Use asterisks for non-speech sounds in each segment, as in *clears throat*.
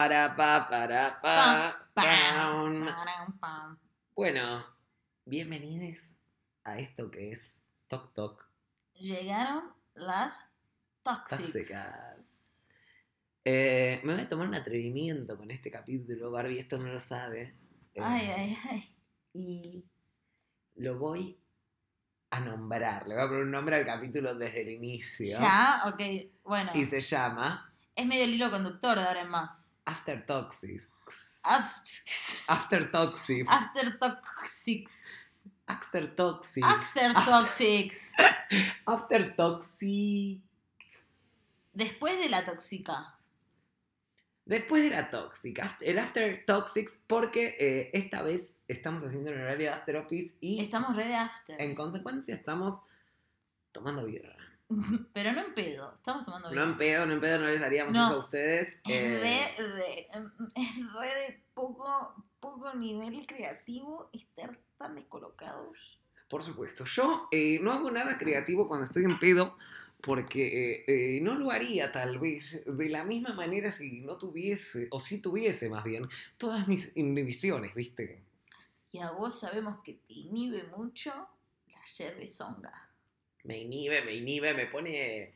Para, pa, para, pa, Pam, pam. Bueno, bienvenidos a esto que es Toc Toc Llegaron las Toxics. Tóxicas. Eh, me voy a tomar un atrevimiento con este capítulo, Barbie, esto no lo sabe. Eh, Ay, ay, ay. Y lo voy a nombrar, le voy a poner un nombre al capítulo desde el inicio. Ya, ok. Bueno, Y se llama es medio el hilo conductor de ahora en más. After Toxics. Af- After Toxics. After Toxics. After Toxics. After Toxics. *laughs* After Toxic. Después de la tóxica. Después de la tóxica, el After Toxics, porque eh, esta vez estamos haciendo el horario de After Office y Estamos re de after. en consecuencia estamos tomando birra. *laughs* Pero no en pedo. Estamos tomando No bien. en pedo, no en pedo, no les haríamos No. eso a ustedes. Es eh, re de, es re de poco, poco nivel creativo estar tan descolocados. Por supuesto, yo eh, no hago nada creativo cuando estoy en pedo porque eh, eh, no lo haría tal vez de la misma manera si no tuviese, o si tuviese más bien, todas mis inhibiciones, ¿viste? Y a vos sabemos que te inhibe mucho la cervezonga. Me inhibe, me inhibe, me pone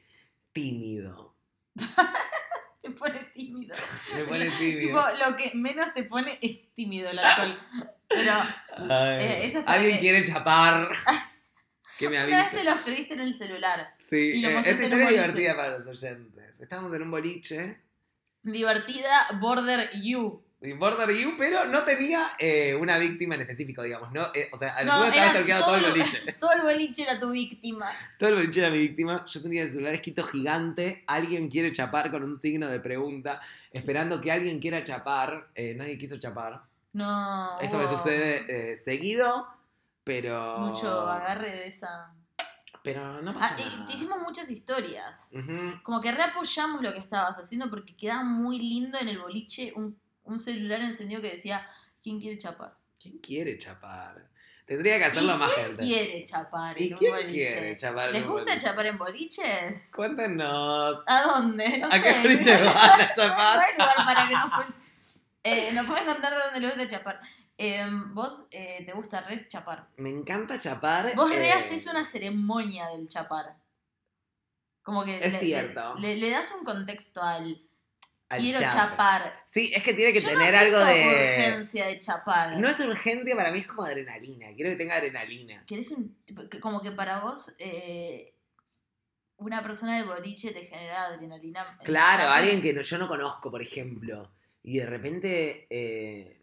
tímido. *laughs* Te pone tímido. Me pone *laughs* Tipo, tímido. lo que menos te pone es tímido el alcohol. Pero Ay, eh, eso es ¿Alguien que- quiere chapar? *laughs* que me una vez te avise. lo escribiste en el celular. Sí, eh, esta historia es divertida para los oyentes. Estamos en un boliche, Divertida Border You. De Border You, pero no tenía eh, una víctima en específico, digamos. ¿no? Eh, o sea, al No, estaba stalkeado todo el todo- boliche. *laughs* Todo el boliche era tu víctima. Todo el boliche era mi víctima. Yo tenía el celular escrito gigante. Alguien quiere chapar con un signo de pregunta, esperando que alguien quiera chapar. Eh, nadie quiso chapar. No. Eso me sucede seguido, pero. Mucho agarre de esa. Pero no Ah, pasa nada. te hicimos muchas historias. Como que reapoyamos lo que estabas haciendo porque quedaba muy lindo en el boliche un, un celular encendido que decía, ¿quién quiere chapar? ¿Quién quiere chapar? Tendría que hacerlo ¿Y más quién gente. quiere chapar ¿Y un quién boliche? quiere chapar? en ¿Les un gusta boliche? chapar en boliches? Cuéntenos. ¿A dónde? No ¿A sé. qué boliche *laughs* van a No chapar? hay lugar para que nos, eh, nos pueden contar de dónde les gusta chapar. Eh, vos eh, te gusta re chapar. Me encanta chapar. Vos re eh, haces una ceremonia del chapar. Como que Es le, cierto. Le, le das un contexto al quiero chape. chapar. Sí, es que tiene que Yo tener no algo de. urgencia de chapar. No es urgencia, para mí es como adrenalina. Quiero que tenga adrenalina. Querés un, como que para vos eh, una persona del boliche te genera adrenalina. Claro, alguien que no- yo no conozco, por ejemplo, y de repente eh,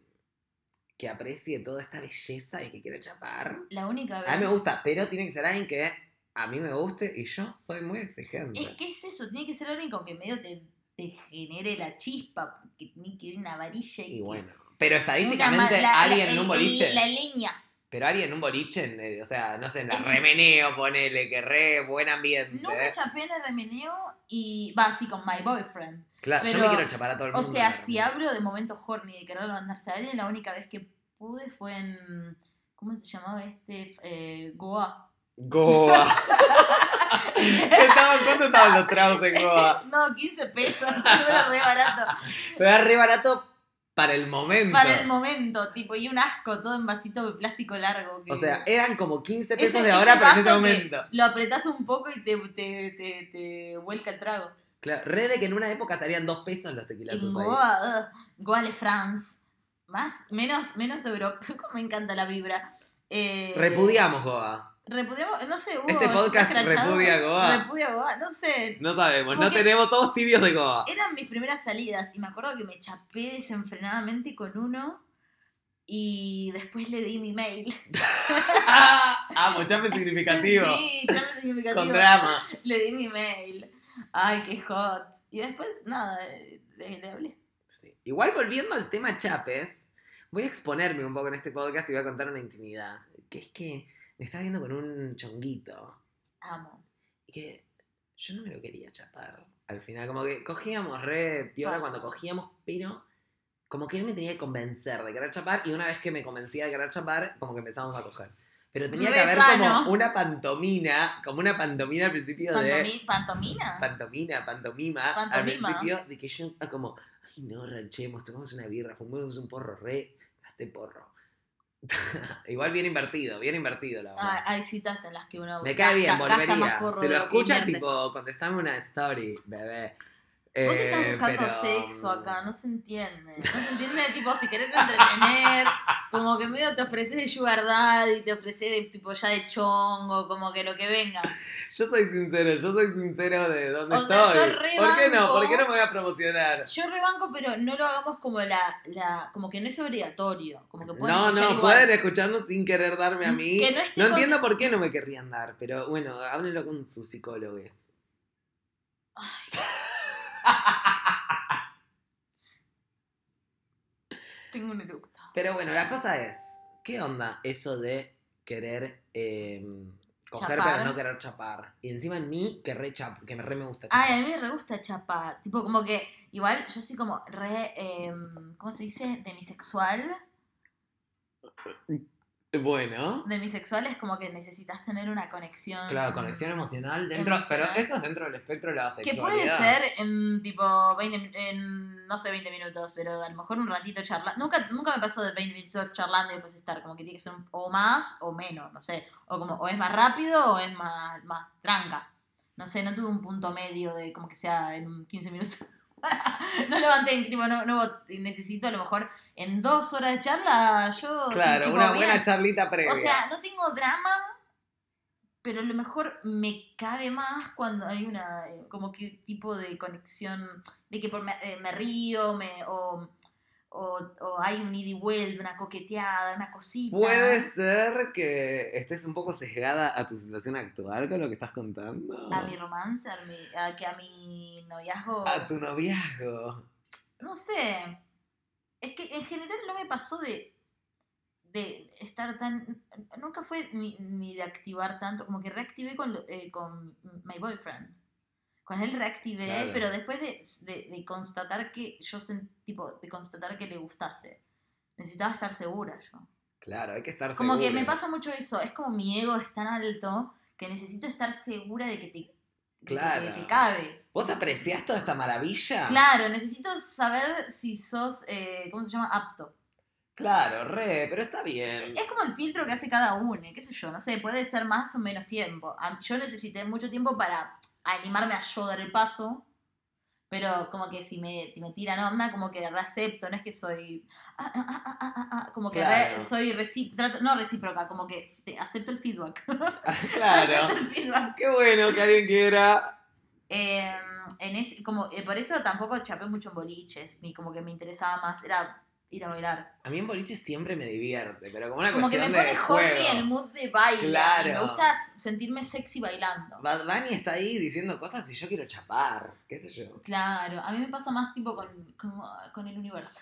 que aprecie toda esta belleza y que quiera chapar. La única vez. A mí me gusta, pero tiene que ser alguien que a mí me guste y yo soy muy exigente. Es que es eso, tiene que ser alguien con que medio te, te genere la chispa, porque tiene que ir una varilla y, Y que- bueno, pero estadísticamente la- alguien la- en un boliche, La leña. pero alguien en un boliche, eh, o sea, no sé, en la Es- remeneo, ponele que re buen ambiente. Nunca chapé en el remeneo y va así con my boyfriend. Claro, yo me quiero chapar a todo el O mundo. sea, en la si hablo de momentos horny de querer levantarse a alguien, la única vez que pude fue en. ¿Cómo se llamaba este? Eh, Goa. Goa. *laughs* ¿Qué estaban, ¿Cuánto estaban los tragos en Goa? No, 15 pesos, *laughs* era re barato. Pero era re barato para el momento. Para el momento, tipo, y un asco, todo en vasito de plástico largo. que- O sea, eran como 15 Ese- pesos de ahora, pero en ese momento. Lo apretás un poco y te, te, te, te vuelca el trago. Claro, re de que en una época salían 2 pesos los tequilazos En ahí. Goa, ugh, Goa le France. Más, menos, menos Europa. *laughs* Me encanta la vibra. Eh, Repudiamos Goa. Repudiamos, no sé, Hugo, Este podcast repudia Goa. Repudia Goa, no sé. No sabemos, no tenemos, somos tibios de Goa. Eran mis primeras salidas y me acuerdo que me chapé desenfrenadamente con uno y después le di mi mail. *laughs* Amo, chape significativo. Sí, chape significativo. Con drama. Le di mi mail. Ay, qué hot. Y después, nada, le, le hablé. Sí. Igual volviendo al tema chapes, voy a exponerme un poco en este podcast y voy a contar una intimidad. Que es que me estaba viendo con un chonguito. Amo. Y que yo no me lo quería chapar. Al final, como que cogíamos re piola cuando cogíamos, pero como que él me tenía que convencer de querer chapar. Y una vez que me convencía de querer chapar, como que empezamos a coger. Pero tenía Re que haber sano. como una pantomina, como una pantomina al principio de. Pantomi- ¿Pantomina? Pantomina, pantomima, al Pantomima. principio de que yo ah, como, Ay, no, ranchemos, tomamos una birra, fumemos un porro, re, gasté porro. *laughs* Igual bien invertido, bien invertido, la verdad. Ah, hay citas en las que uno. Me cae bien, volvería. de lo que escucha, invierte. tipo, contestame una story, bebé. Vos estás Eh, buscando pero, sexo acá, no se entiende. No se entiende, tipo, si querés entretener, *laughs* como que medio te ofreces de sugar daddy, te ofreces de tipo ya de chongo, como que lo que venga. Yo soy sincero, yo soy sincero de dónde O sea, estoy. yo re ¿Por qué no? ¿Por qué no me voy a promocionar? Yo rebanco, pero no lo hagamos como la, la como que no es obligatorio, como que pueden No, no, igual. pueden escucharnos sin querer darme a mí. Que no No con- entiendo por qué no me querrían dar, pero bueno, háblenlo con sus psicólogos. *laughs* *laughs* Tengo un eructo. Pero bueno, la cosa es, ¿qué onda eso de querer eh, coger Chapar. pero no querer chapar? Y encima en mí que re chap, que me re me gusta chapar. Ay, a mí me re gusta chapar. Tipo, como que, igual yo soy como re, em, ¿cómo se dice? Demisexual. *laughs* Bueno, Demisexual es como que necesitas tener una conexión. claro, conexión emocional dentro, Emocional. pero eso es dentro del espectro de la Que sexualidad. puede ser en tipo 20, mi- en, no sé, 20 minutos, pero a lo mejor un ratito charlando. Nunca, nunca me pasó de 20 minutos charlando y después estar, como que tiene que ser un- o más o menos, no sé. O como, o es más rápido o es más, más tranca. No sé, no tuve un punto medio de como que sea en 15 minutos. *laughs* no levanté, tipo, no, no necesito a lo mejor en dos horas de charla, yo... Claro, tipo, una buena charlita previa. O sea, no tengo drama, pero a lo mejor me cabe más cuando hay una eh, como que tipo de conexión de que por me, eh, me río, me o, o, o hay un ida y vuelta, una coqueteada, una cosita. Puede ser que estés un poco sesgada a tu situación actual con lo que estás contando. a mi romance, a, mi, a que a mi noviazgo, A tu noviazgo. no sé. Es que en general no me pasó de de estar tan nunca fue ni, ni de activar tanto como que reactivé con eh, con my boyfriend con él reactivé Claro. pero después de, de- de constatar que yo sen- tipo de constatar que le gustase necesitaba estar segura yo Claro, hay que estar como que me pasa mucho eso es como mi ego es tan alto que necesito estar segura de que te que Claro. te, te cabe ¿Vos apreciás toda esta maravilla? claro necesito saber si sos eh, cómo se llama apto Claro, re, pero está bien. Es como el filtro que hace cada uno, qué sé yo, no sé, puede ser más o menos tiempo. Yo necesité mucho tiempo para animarme a yo dar el paso, pero como que si me, si me tiran onda, como que reacepto, no es que soy... ah, ah, ah, como que re- soy recíproca, no recíproca, como que acepto el feedback. *laughs* acepto claro. el feedback. Qué bueno que alguien quiera. Eh, en ese- como, eh, por eso tampoco chapé mucho en boliches, ni como que me interesaba más, era ir a bailar. A mí en boliche siempre me divierte, pero como una Como que me pone horny el mood de baile. Claro. y me gusta sentirme sexy bailando. Bad Bunny está ahí diciendo cosas y yo quiero chapar, qué sé yo. Claro, a mí me pasa más tipo con, como- con el universo.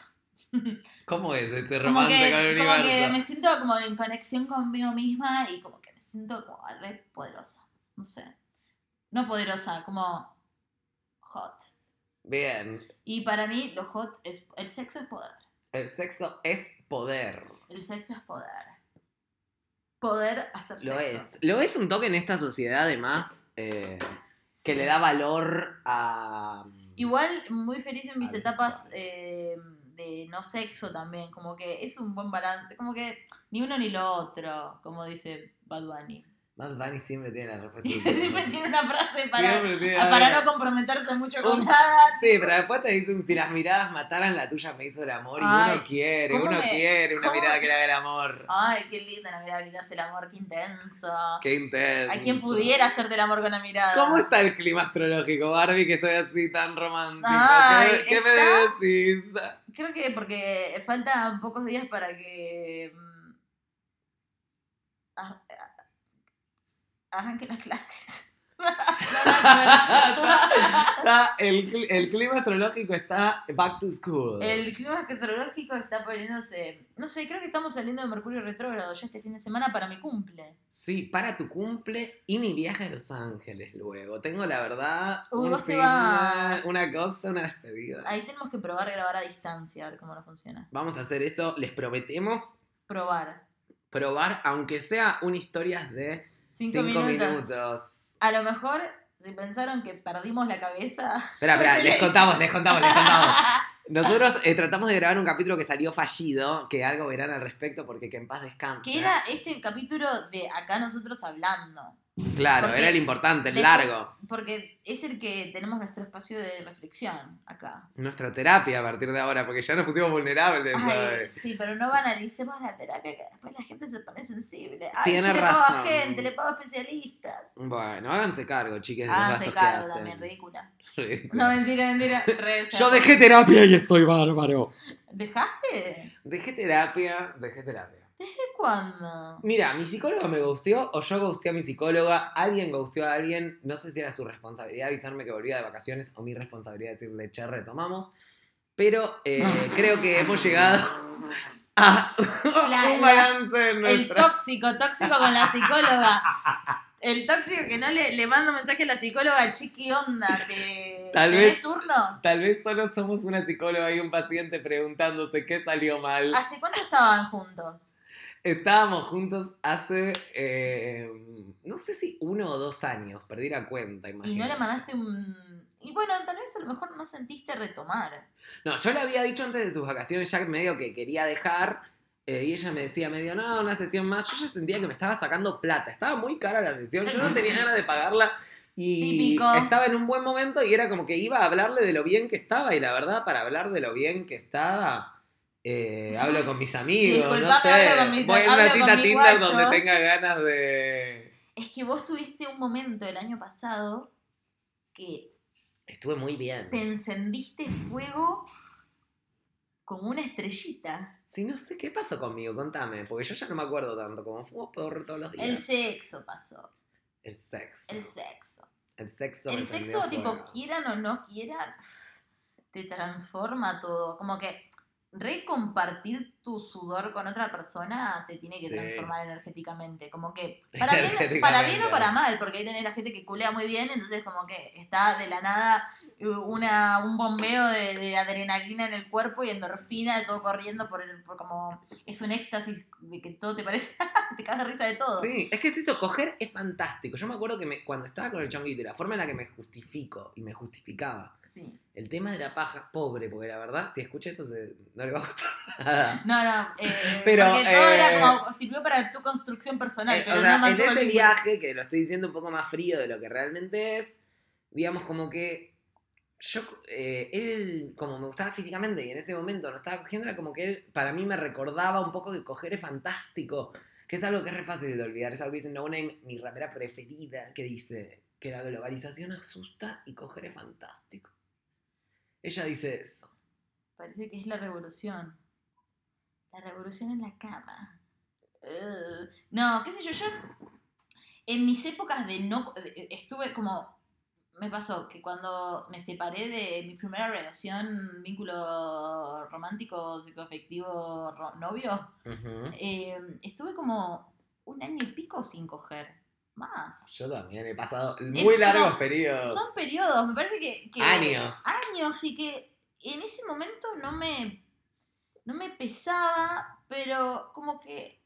*laughs* ¿Cómo es Como romance que, con el como universo? que me siento como en conexión conmigo misma y como que me siento como re poderosa. No sé. No poderosa, como hot. Bien, Y para mí lo hot es... El sexo es poder. El sexo es poder. El sexo es poder. Poder hacer Lo sexo. es. Lo es un toque en esta sociedad, además, eh, que le da valor a. Igual muy feliz en mis etapas eh, de no sexo también, como que es un buen balance, como que ni uno ni lo otro, como dice Bad Bunny. Bad Bunny siempre tiene la respuesta. *laughs* Siempre tiene una frase para, tiene para algo. no comprometerse mucho con Un- nada. Sí, pero después te dicen, si las miradas mataran, la tuya me hizo el amor. Y uno quiere, ¿cómo uno me- quiere una mirada que le haga el amor. Ay, qué linda la mirada que te hace el amor, qué intenso. Qué intenso. A quien pudiera hacerte el amor con la mirada. ¿Cómo está el clima astrológico, Barbie, que estoy así tan romántico? Ay, ¿Qué, qué me está- decís? Creo que porque faltan pocos días para que mm, ar- a- arranquen las clases. *laughs* No. Está- el, cli- el clima astrológico está back to school. El clima meteorológico está poniéndose. No sé, creo que estamos saliendo de Mercurio retrógrado ya este fin de semana para mi cumple. Sí, para tu cumple y mi viaje a Los Ángeles luego. Tengo la verdad Uy, un fin una cosa, una despedida. Ahí tenemos que probar grabar a distancia, a ver cómo nos funciona. Vamos a hacer eso, les prometemos Probar. probar, aunque sea un historias de Cinco, 5 minutos. minutos. A lo mejor, si pensaron que perdimos la cabeza. Espera, espera, *laughs* les contamos, les contamos, les contamos. *laughs* Nosotros eh, tratamos de grabar un capítulo que salió fallido, que algo verán al respecto porque que en paz descanse. Que era este capítulo de acá nosotros hablando. Claro, porque era el importante, el Después- largo. Porque es el que tenemos nuestro espacio de reflexión acá. Nuestra terapia a partir de ahora, porque ya nos pusimos vulnerables. Sí, pero no banalicemos la terapia, que después la gente se pone sensible. Ay, Tiene yo le pago a gente, le pago a especialistas. Bueno, háganse cargo, chiques, de Háganse cargo que también, ridícula. Ridículo. No, mentira, mentira. *laughs* Yo dejé terapia y estoy bárbaro. ¿Dejaste? Dejé terapia, dejé terapia. ¿Desde cuándo? Mira, mi psicóloga me gusteó o yo gusteé a mi psicóloga, alguien gusteó a alguien, no sé si era su responsabilidad avisarme que volvía de vacaciones o mi responsabilidad decirle, che, retomamos, pero eh, *laughs* creo que hemos llegado a La- un balance en El tóxico, tóxico con la psicóloga. El tóxico que no le, le manda un mensaje a la psicóloga, chiqui, onda, ¿te, *laughs* Tal ¿tenés vez- turno? Tal vez solo somos una psicóloga y un paciente preguntándose qué salió mal. ¿Hace cuánto estaban juntos? Estábamos juntos hace, eh, no sé si uno o dos años, perdí la cuenta, Y no imagínate. le mandaste un... Y bueno, tal vez a lo mejor no sentiste retomar. No, yo le había dicho antes de sus vacaciones ya medio que quería dejar. eh, y ella me decía medio, no, una sesión más. Yo ya sentía que me estaba sacando plata. Estaba muy cara la sesión. Yo no *laughs* tenía ganas de pagarla. Y Típico. estaba en un buen momento y era como que iba a hablarle de lo bien que estaba. Y la verdad, para hablar de lo bien que estaba, eh, *laughs* hablo con mis amigos. no sé. hablo con mis- Voy a una cita Tinder donde tenga ganas de. Es que vos tuviste un momento el año pasado que Estuve muy bien. te encendiste fuego como una estrellita. Sí, no sé qué pasó conmigo, contame. Porque yo ya no me acuerdo tanto. Como fumo por todos los días. El sexo pasó. El sexo. El sexo. El sexo. El sexo, tipo, fuego. quieran o no quieran, te transforma todo. Como que recompartir tu sudor con otra persona te tiene que Sí. transformar energéticamente. Como que, para *laughs* bien, para bien o para mal, porque ahí tenés la gente que culea muy bien, entonces como que está de la nada una, un bombeo de, de adrenalina en el cuerpo y endorfina de todo corriendo por el, por como es un éxtasis de que todo te parece, *laughs* te cagas de risa de todo. Sí, es que es eso, coger es fantástico. Yo me acuerdo que me- cuando estaba con el chonguito y la forma en la que me justifico y me justificaba Sí. el tema de la paja, pobre, porque la verdad, si escucha esto, se- no le va a gustar *laughs* nada. No, no, eh, Pero, porque todo eh, era como, sirvió para tu construcción personal, Eh, pero o sea, no en ese viaje, que lo estoy diciendo un poco más frío de lo que realmente es, digamos como que yo, eh, él, como me gustaba físicamente y en ese momento no estaba cogiendo, era como que él, para mí me recordaba un poco que coger es fantástico, que es algo que es re fácil de olvidar, es algo que dice No Name, mi rapera preferida, que dice que la globalización asusta y coger es fantástico. Ella dice eso. Parece que es la revolución. La revolución en la cama. No, qué sé yo, yo en mis épocas de no... estuve como... Me pasó que cuando me separé de mi primera relación, vínculo romántico, sexoafectivo, novio, eh, estuve como un año y pico sin coger. Más. Yo también he pasado Es muy largos como- periodos. Son periodos, me parece que, que- Años. Años y que en ese momento no me no me pesaba, pero como que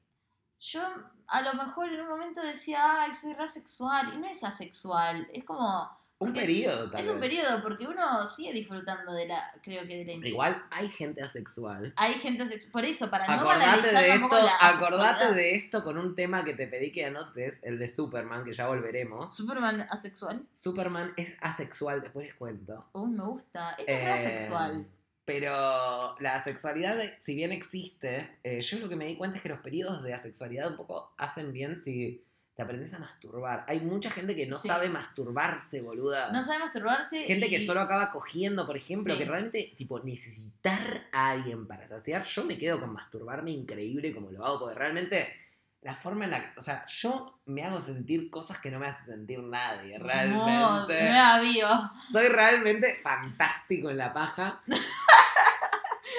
yo a lo mejor en un momento decía, ay, soy asexual, y no es asexual, es como, Un periodo, tal es un periodo, porque uno sigue disfrutando de la, creo que de la. Igual hay gente asexual. Hay gente asexual, por eso, para no Acordate banalizar de esto, la acordate de esto con un tema que te pedí que anotes, el de Superman, que ya volveremos. Superman asexual, Superman es asexual, después les cuento. uy, me gusta, es Eh, asexual. Pero la asexualidad, si bien existe, eh, yo lo que me di cuenta es que los periodos de asexualidad un poco hacen bien si te aprendes a masturbar. Hay mucha gente que no Sí. sabe masturbarse, boluda. No sabe masturbarse. Gente que solo acaba cogiendo, por ejemplo, Sí. que realmente, tipo, necesitar a alguien para saciar. Yo me quedo con masturbarme increíble como lo hago, porque realmente la forma en la que. O sea, yo me hago sentir cosas que no me hace sentir nadie, No, realmente. nueva bio. Soy realmente fantástico en la paja. *laughs*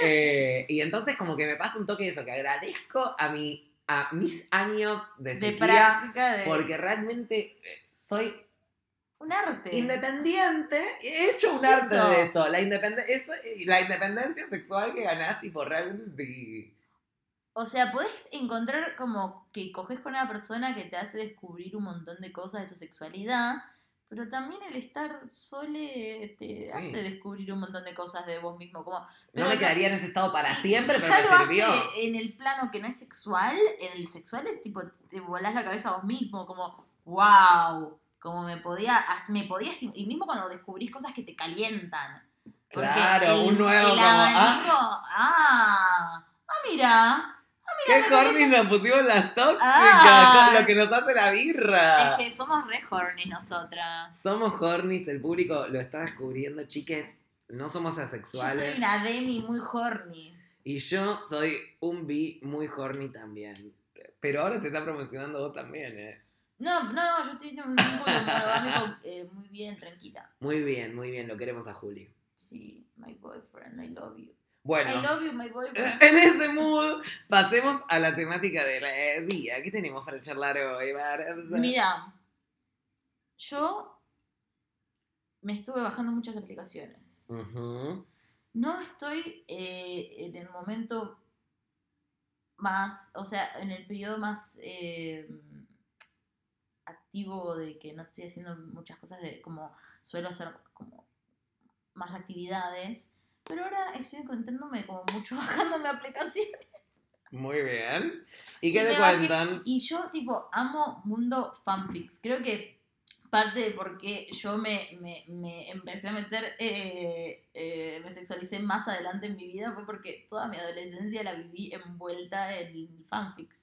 Eh, y entonces, como que me pasa un toque de eso, que agradezco a, mi, a mis años de, práctica de. porque realmente soy Un arte. Independiente, he hecho un ¿Qué es arte eso? de eso. La independencia sexual que ganás, tipo, realmente sí. O sea, podés encontrar como que coges con una persona que te hace descubrir un montón de cosas de tu sexualidad, Pero también el estar sole te Sí. hace descubrir un montón de cosas de vos mismo. Como, No me quedaría en ese estado para si- siempre, si pero ya me lo sirvió. hace en el plano que no es sexual, en el sexual es tipo, te volás la cabeza a vos mismo, como, wow, como me podía, ah, me podía, y mismo cuando descubrís cosas que te calientan. Porque Claro, el- un nuevo el como, abanico, ah, ah, mira, ¿Qué horny nos pusimos las tóxicas? Ah. con lo que nos hace la birra. es que somos re horny nosotras. Somos hornies, el público lo está descubriendo, chiques. No somos Yo asexuales. soy una Demi muy horny. Y yo soy un bi muy horny también. Pero ahora te está promocionando vos también, ¿eh? No, no, no, yo estoy en un vínculo monogámico eh, muy bien, tranquila. Muy bien, muy bien, lo queremos a Juli. Sí, my boyfriend, I love you. I Bueno, love you, my boyfriend. en ese mood, pasemos a la temática del eh, día. ¿Qué tenemos para charlar hoy, Barça? Mira, yo me estuve bajando muchas aplicaciones. No estoy eh, en el momento más, o sea, en el periodo más eh, activo de que no estoy haciendo muchas cosas de como suelo hacer como más actividades, pero ahora estoy encontrándome como mucho *laughs* bajándome aplicaciones. Muy bien. ¿Y qué Y te bajé- cuentan? Y yo, tipo, amo mundo fanfics. Creo que parte de por qué yo me, me, me empecé a meter, eh, eh, me sexualicé más adelante en mi vida fue porque toda mi adolescencia la viví envuelta en fanfics.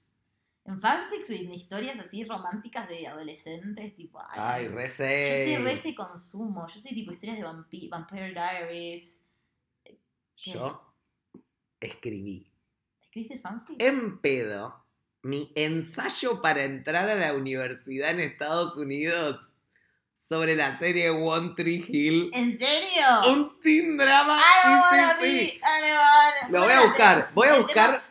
En fanfics y en historias así románticas de adolescentes, tipo, ay, Ay, re yo soy re ese consumo, yo soy tipo historias de vampi- Vampire Diaries. Yo escribí ¿Escribiste fanfics? en pedo mi ensayo para entrar a la universidad en Estados Unidos sobre la serie One Tree Hill. ¿En serio? Un teen drama. I don't sí, sí, sí. wanna- Lo voy a buscar. Voy a el buscar.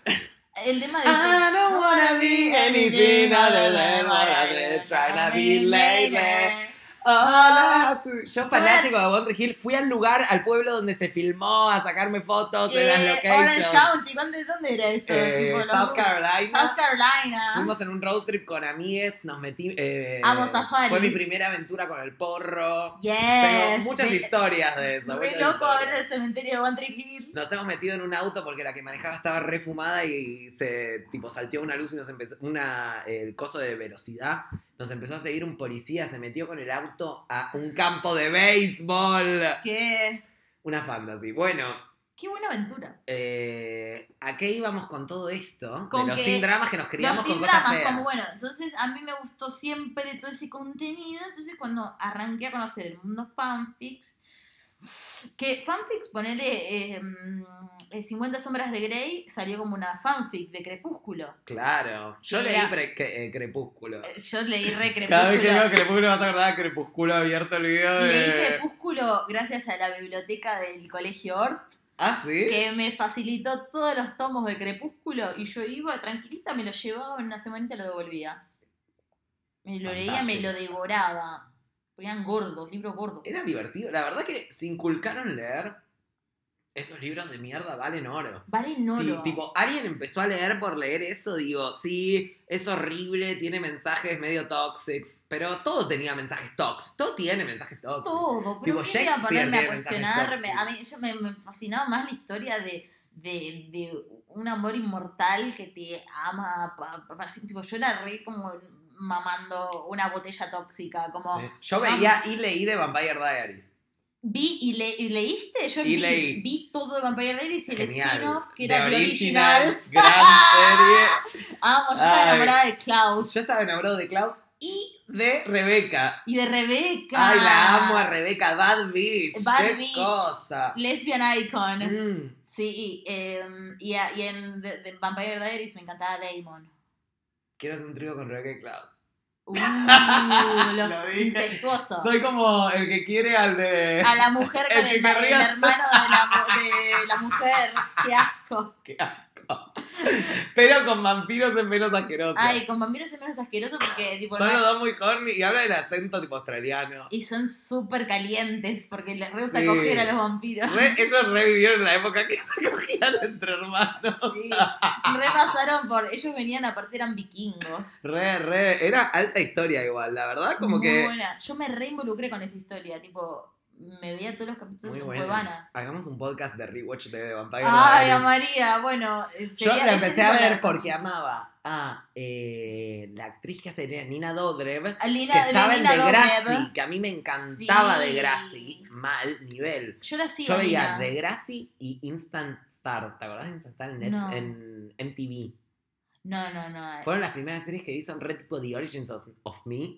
El tema de. I don't wanna be anything other than what I've been trying to be lately. Have to- Yo fanático de Tree Hill, fui al lugar, al pueblo donde se filmó, a sacarme fotos de las Eh, locations. Orange County, ¿dónde, dónde era eso? Eh, Tipo, South Carolina. South Carolina. Fuimos en un road trip con amigues, nos metí. eh, Amo safari. Fue mi primera aventura con el porro. Yes. Tengo muchas Ve- historias de eso. Muchas loco ver el cementerio de Tree Hill. Nos hemos metido en un auto porque la que manejaba estaba refumada y se tipo salteó una luz y nos empezó una el coso de velocidad. Nos empezó a seguir un policía, se metió con el auto a un campo de béisbol. Qué, Una fantasy. Bueno, qué buena aventura. eh, ¿a qué íbamos con todo esto? Con de los teen dramas que nos criamos Los con teen cosas dramas, feas. como bueno, entonces a mí me gustó siempre todo ese contenido. Entonces, cuando arranqué a conocer el mundo fanfics, que fanfics, ponele eh, mm, eh, 50 Sombras de Grey, salió como una fanfic de Crepúsculo. Claro. Yo leí era- pre- que- eh, Crepúsculo. Eh, Yo leí re Crepúsculo. Cada vez que veo Crepúsculo vas a acordar de Crepúsculo abierto el video de... Leí Crepúsculo gracias a la biblioteca del Colegio Ort, Ah, ¿sí? que me facilitó todos los tomos de Crepúsculo y yo iba tranquilita, me lo llevaba en una semanita y lo devolvía. Me lo leía, me lo devoraba. Ponían gordos, libros gordos. Era divertido. La verdad que se inculcaron leer esos libros de mierda valen oro. Valen oro. Sí, tipo, alguien empezó a leer por leer eso, digo, sí, es horrible, tiene mensajes medio tóxicos, pero todo tenía mensajes tóxicos, todo tiene mensajes tóxicos. todo, pero Tipo, ¿qué voy a ponerme a cuestionarme? A mí yo me, me fascinaba más la historia de, de, de un amor inmortal que te ama pa- pa- para siempre. Tipo, yo era re como mamando una botella tóxica, como Sí. Yo veía y leí de Vampire Diaries. vi y, le- y leíste, yo Y vi, leí. vi todo de Vampire Diaries y el spin-off que era The Originals, Originals. gran serie. *laughs* Amo, yo estaba Ay. enamorada de Klaus Yo estaba enamorado de Klaus y de Rebeca. y de Rebeca. Ay, la amo a Rebeca, Bad Bitch. Bad qué cosa. Lesbian Icon. Mm. Sí, em, y, a- y en The, The Vampire Diaries me encantaba Damon. Quiero hacer un trío con Rebeca y Klaus. Uh, *laughs* Lo los dije. incestuosos. Soy como el que quiere al de. A la mujer *laughs* con el, hermano de la, de la mujer. Qué asco. *laughs* Qué asco. *laughs* Pero con vampiros es menos asqueroso. Ay, con vampiros es menos asqueroso porque, tipo, Son no- los dos muy horny y hablan el acento tipo australiano. y son súper calientes porque les re gusta Sí. coger a los vampiros. Re- *laughs* ellos revivieron la época que se cogían entre hermanos. Sí, re pasaron por. Ellos venían, aparte eran vikingos. Re, re. Era alta historia igual, la verdad, como Muy que. buena. Yo me re involucré con esa historia, tipo, me veía todos los capítulos en. Cuevana. Hagamos un podcast de rewatch de Vampire Ay, Diaries. a María, bueno, eh, Yo la empecé a ver porque amaba a eh, la actriz que hace Nina Dobrev, A Lina- que estaba en Degrassi, que a mí me encantaba Sí. Degrassi, mal nivel. Yo la sigo, Yo veía Lina. Degrassi y Instant Star. ¿Te acordás de Instant Star en, Net- No. en MTV? No, no, no. Fueron las primeras series que hizo Red tipo The Origins of, of Me.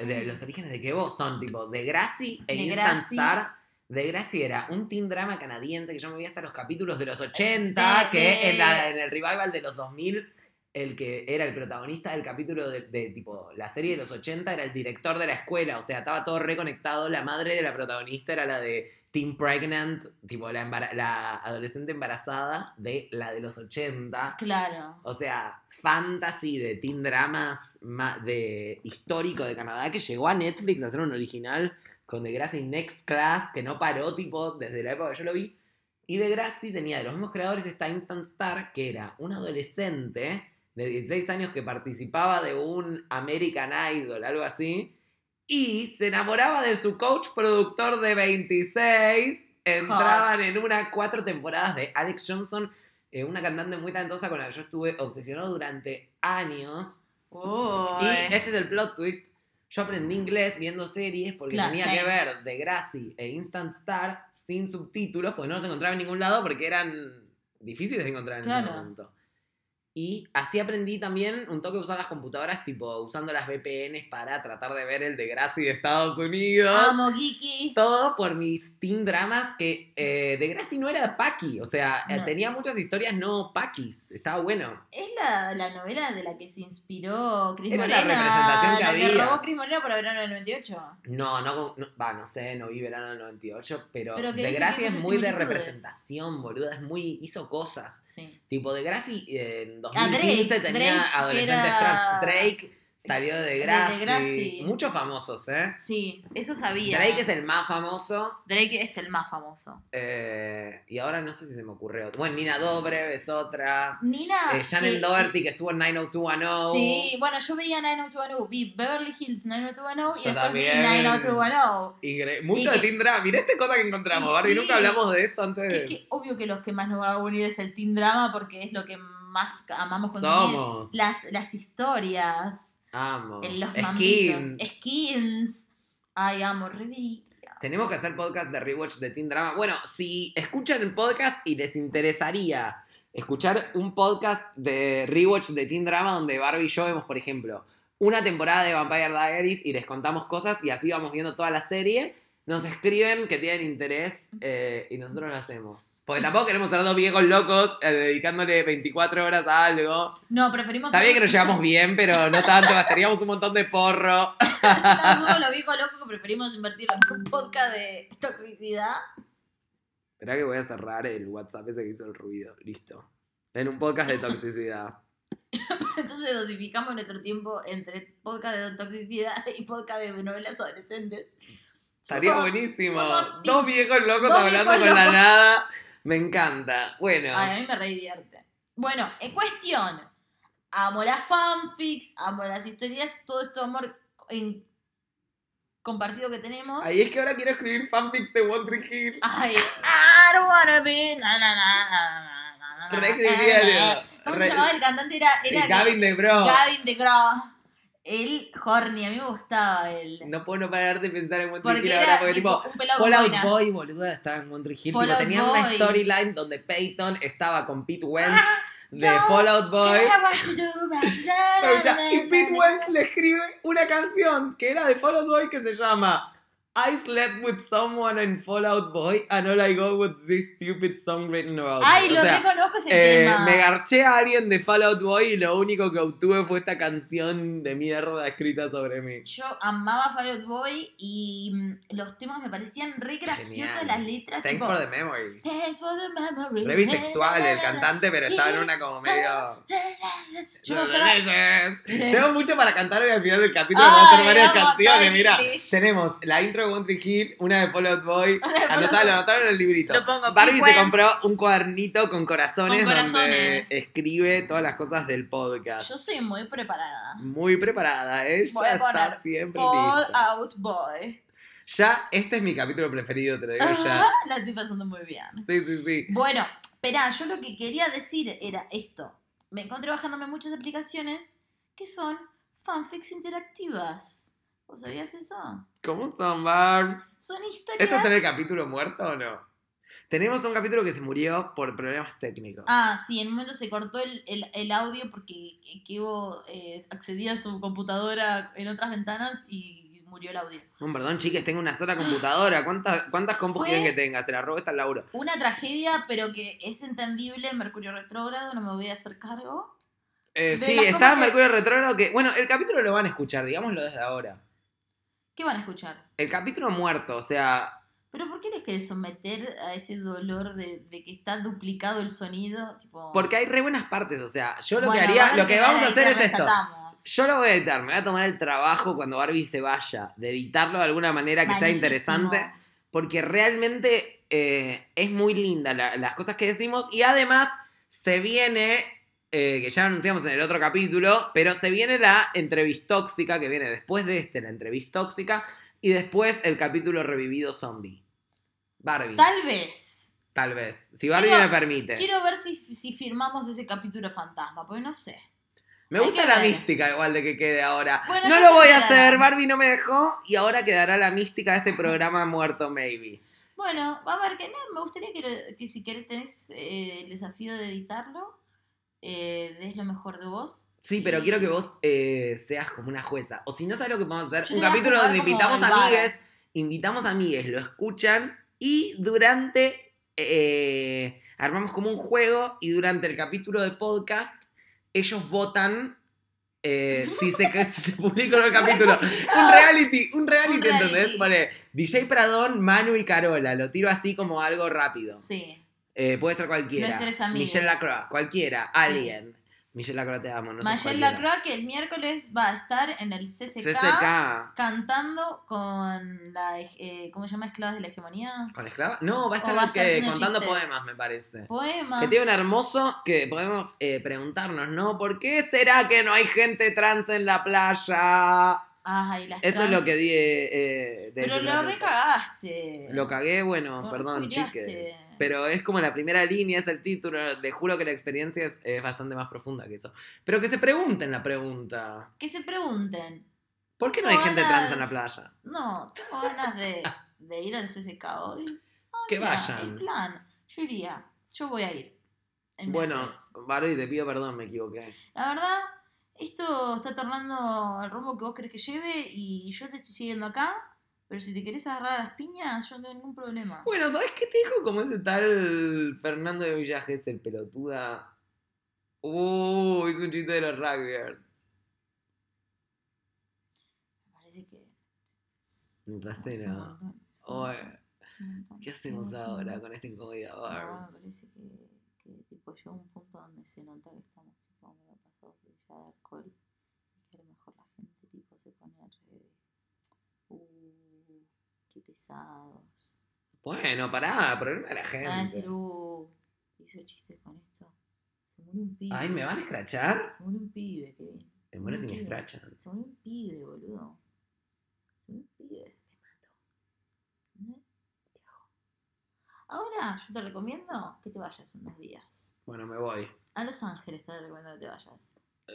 De los orígenes de Kevo son tipo Degrassi e Instant Degrassi. Star. Degrassi era un teen drama canadiense que yo me vi hasta los capítulos de los 80, De- que de- en, la- en el revival de los 2000, el que era el protagonista del capítulo de, de, tipo la serie de los 80 era el director de la escuela, o sea, estaba todo reconectado. La madre de la protagonista era la de Teen Pregnant, tipo la, adolescente embarazada de la de los 80. Claro. O sea, fantasy de teen dramas ma- de histórico de Canadá que llegó a Netflix a hacer un original con Degrassi Next Class que no paró tipo desde la época que yo lo vi. Y Degrassi tenía de los mismos creadores esta Instant Star que era un adolescente de 16 años que participaba de un American Idol, algo así, y se enamoraba de su coach productor de 26. Entraban Hot. en una cuatro temporadas de Alex Johnson, eh, una cantante muy talentosa con la que yo estuve obsesionado durante años. Uy. Y este es el plot twist. Yo aprendí inglés viendo series porque Claro, tenía sí. que ver Degrassi e Instant Star sin subtítulos, porque no los encontraba en ningún lado porque eran difíciles de encontrar en ese Claro. momento. Y así aprendí también un toque de usar las computadoras, tipo usando las VPNs para tratar de ver el Degrassi de Estados Unidos. Amo Kiki. Todo por mis teen dramas que eh, Degrassi no era Paki, o sea, eh, No. tenía muchas historias no Pakis, estaba bueno. Es la, la novela de la que se inspiró Cris Era la Morena. representación que la que había. robó Cris Morena para verano del 98. No, no, no, va, no sé, no vi verano del 98, pero, Pero que Degrassi que es muy de representación, boluda, es muy, hizo cosas. Sí. Tipo, Degrassi eh, en Ah, 2015 Drake, tenía Drake adolescentes era- trans. Drake salió de. Degrassi. Muchos famosos, ¿eh? Sí, eso sabía. Drake es el más famoso. Drake es el más famoso. eh, y ahora no sé si se me ocurre otro. Bueno, Nina Dobrev es otra. Nina. Eh, Shannon que- Doherty, que estuvo en 90210. Sí, bueno, yo veía 90210, vi Beverly Hills 90210 y Yo después también. vi 90210. Y mucho Y de que- Teen Drama. Mirá esta cosa que encontramos, Barbie. sí. Nunca hablamos de esto antes. Es que obvio que los que más nos va a unir es el teen drama porque es lo que más amamos consumir. Somos. Las, las historias, Amo. en los Skins. mambitos, skins. Ay, amo, reví. Tenemos que hacer podcast de rewatch de Teen Drama. Bueno, si escuchan el podcast y les interesaría escuchar un podcast de rewatch de Teen Drama donde Barbie y yo vemos, por ejemplo, una temporada de Vampire Diaries y les contamos cosas y así vamos viendo toda la serie, nos escriben que tienen interés eh, y nosotros lo hacemos. Porque tampoco queremos ser dos viejos locos eh, dedicándole 24 horas a algo. No, preferimos. Está bien que nos *laughs* llevamos bien, pero no tanto, gastaríamos un montón de porro. Somos los viejos locos que preferimos invertir en un podcast de toxicidad. Espera que voy a cerrar el WhatsApp ese que hizo el ruido. Listo. En un podcast de toxicidad. *laughs* Entonces dosificamos nuestro tiempo entre podcast de toxicidad y podcast de novelas adolescentes. Estaría Somos- buenísimo. somos- Dos viejos locos dos hablando viejos con la nada. Me encanta. Bueno. Ay, a mí me re divierte. Bueno, en cuestión. Amo las fanfics, amo las historias, todo este amor en- compartido que tenemos. Ahí es que ahora quiero escribir fanfics de One Tree Hill. Ay, I don't wanna be. Na, na, na, na, na, na, na, Re na, na. ¿Cómo re- se llamaba el cantante? Era, Gavin de. Gavin de. El horny, a mí me gustaba él. No puedo no parar de pensar en One Tree Hill ahora. Porque tipo, Fallout. Boy, boluda, estaba en One Tree Hill. Tipo, tenían una storyline donde Peyton estaba con Pete Wentz Ah, de don't Fallout Boy. Y Pete Wentz le escribe una canción que era de Fall Out Boy que se llama I slept with someone in Fallout Boy and all I got was this stupid song written about Ay, me. lo O sea, reconozco ese eh, tema. me garché a alguien de Fallout Boy y lo único que obtuve fue esta canción de mierda escrita sobre mí. Yo amaba Fallout Boy y mm, los temas me parecían re graciosos, las letras. Thanks tipo, for the memories. Thanks for the memory. Re bisexual el cantante, pero estaba en una como medio... *laughs* Yo me estaba- Tengo mucho para cantar hoy al final del capítulo. Ay, Vamos a hacer varias canciones. Mira, tenemos la intro de One Tree Hill, una de Fallout Boy. Anotalo, anotalo en el librito. Lo pongo, Barbie se compró un cuadernito con corazones, Con donde corazones. escribe todas las cosas del podcast. Yo soy muy preparada. Muy preparada, ella Voy a está poner siempre Fall lista. Out Boy. Ya, este es mi capítulo preferido, te lo digo Ajá, ya. la estoy pasando muy bien. Sí, sí, sí. Bueno, espera, yo lo que quería decir era esto. Me encontré bajándome muchas aplicaciones que son fanfics interactivas. ¿Vos sabías eso? ¿Cómo son, Barbs? Son historias. ¿Esto tiene el capítulo muerto o no? Tenemos un capítulo que se murió por problemas técnicos. Ah, sí, en un momento se cortó el, el- el audio porque Kevo eh, accedía a su computadora en otras ventanas y murió el audio. Oh, perdón, chiques, tengo una sola computadora. ¿Cuántas, cuántas compus quieren que tenga? Se la robo esta Lauro. Una tragedia, pero que es entendible, Mercurio retrógrado, no me voy a hacer cargo. Eh, sí, está que- Mercurio Retrógrado que... Bueno, el capítulo lo van a escuchar, digámoslo desde ahora. ¿Qué van a escuchar? El capítulo muerto, o sea... ¿Pero por qué les querés someter a ese dolor de, de que está duplicado el sonido? Tipo, Porque hay re buenas partes, o sea, yo lo Bueno, que haría, lo que vamos a hacer es esto. Yo lo voy a editar, me voy a tomar el trabajo cuando Barbie se vaya, de editarlo de alguna manera que sea interesante, porque realmente eh, es muy linda la- las cosas que decimos y además se viene, eh, que ya anunciamos en el otro capítulo, pero se viene la entrevistóxica, que viene después de este, la entrevistóxica, y después el capítulo revivido zombie. Barbie, tal, Tal vez. vez, si Barbie Quiero- me permite. Quiero ver si, si firmamos ese capítulo fantasma, porque no sé. Me Hay gusta la ver. mística igual de que quede ahora. Bueno, no lo voy a hacer, Barbie no me dejó y ahora quedará la mística de este programa *laughs* muerto, maybe. Bueno, va a ver que no, me gustaría que si querés tenés eh, el desafío de editarlo, eh, des lo mejor de vos. Sí, pero Y- quiero que vos eh, seas como una jueza. O si no sabes lo que podemos hacer, Yo un capítulo donde invitamos a amigues, invitamos a amigues, lo escuchan y durante eh, armamos como un juego y durante el capítulo de podcast ellos votan eh, *laughs* si, se, si se publica o no el capítulo. Un reality, un reality, Un reality. ¿entendés? Pone DJ Pradón, Manu y Carola. Lo tiro así como algo rápido. Sí. Eh, puede ser cualquiera. Nuestras amigas. Michelle Lacroix, cualquiera. Alguien. Michelle Lacroix te amo, no Mayel Lacroix que el miércoles va a estar en el CCK, CCK. cantando con la, eh, ¿cómo se llama? Esclavas de la hegemonía. ¿Con esclava? No, va a estar, va a estar que- contando chistes. poemas, me parece. Poemas. Que tiene un hermoso que podemos eh, preguntarnos, ¿no? ¿Por qué será que no hay gente trans en la playa? Ay, las Eso es lo que di eh, eh, de Pero lo recagaste. Lo cagué, bueno, Lo perdón, reculeaste. chiques. Pero es como la primera línea, es el título. Le juro que la experiencia es, es bastante más profunda que eso. Pero que se pregunten la pregunta. Que se pregunten. ¿Por qué no hay gente ganas- trans en la playa? No, tengo ganas de, de ir al CCK hoy. Ah, Que mira, vayan. El plan. Yo iría. Yo voy a ir. Bueno. Barbie, te pido perdón, me equivoqué. La verdad, esto está tornando el rumbo que vos querés que lleve y yo te estoy siguiendo acá. Pero si te querés agarrar a las piñas, yo no tengo ningún problema. Bueno, ¿sabes qué te dijo como ese tal Fernando de Villajes, el pelotuda? Uh, hizo un chiste de los rugbyers. Me parece que. Es es es montón, ¿qué es hacemos ahora con esta incomodidad, No, me Barbs? parece que, que tipo llega un punto donde se nota que medio de alcohol y que a lo mejor la gente tipo se pone re uh, qué pesados. Bueno, pará, problema de la Van a decir, gente. uh, hizo chistes con esto. Se murió un pibe. Ay, ¿me van a escrachar? Se murió un pibe, qué bien. Te mueres si me escrachan. Se murió un pibe, boludo. Se murió un pibe. ¿Entendés? Ahora yo te recomiendo que te vayas unos días. Bueno, me voy. A Los Ángeles te recomiendo que te vayas.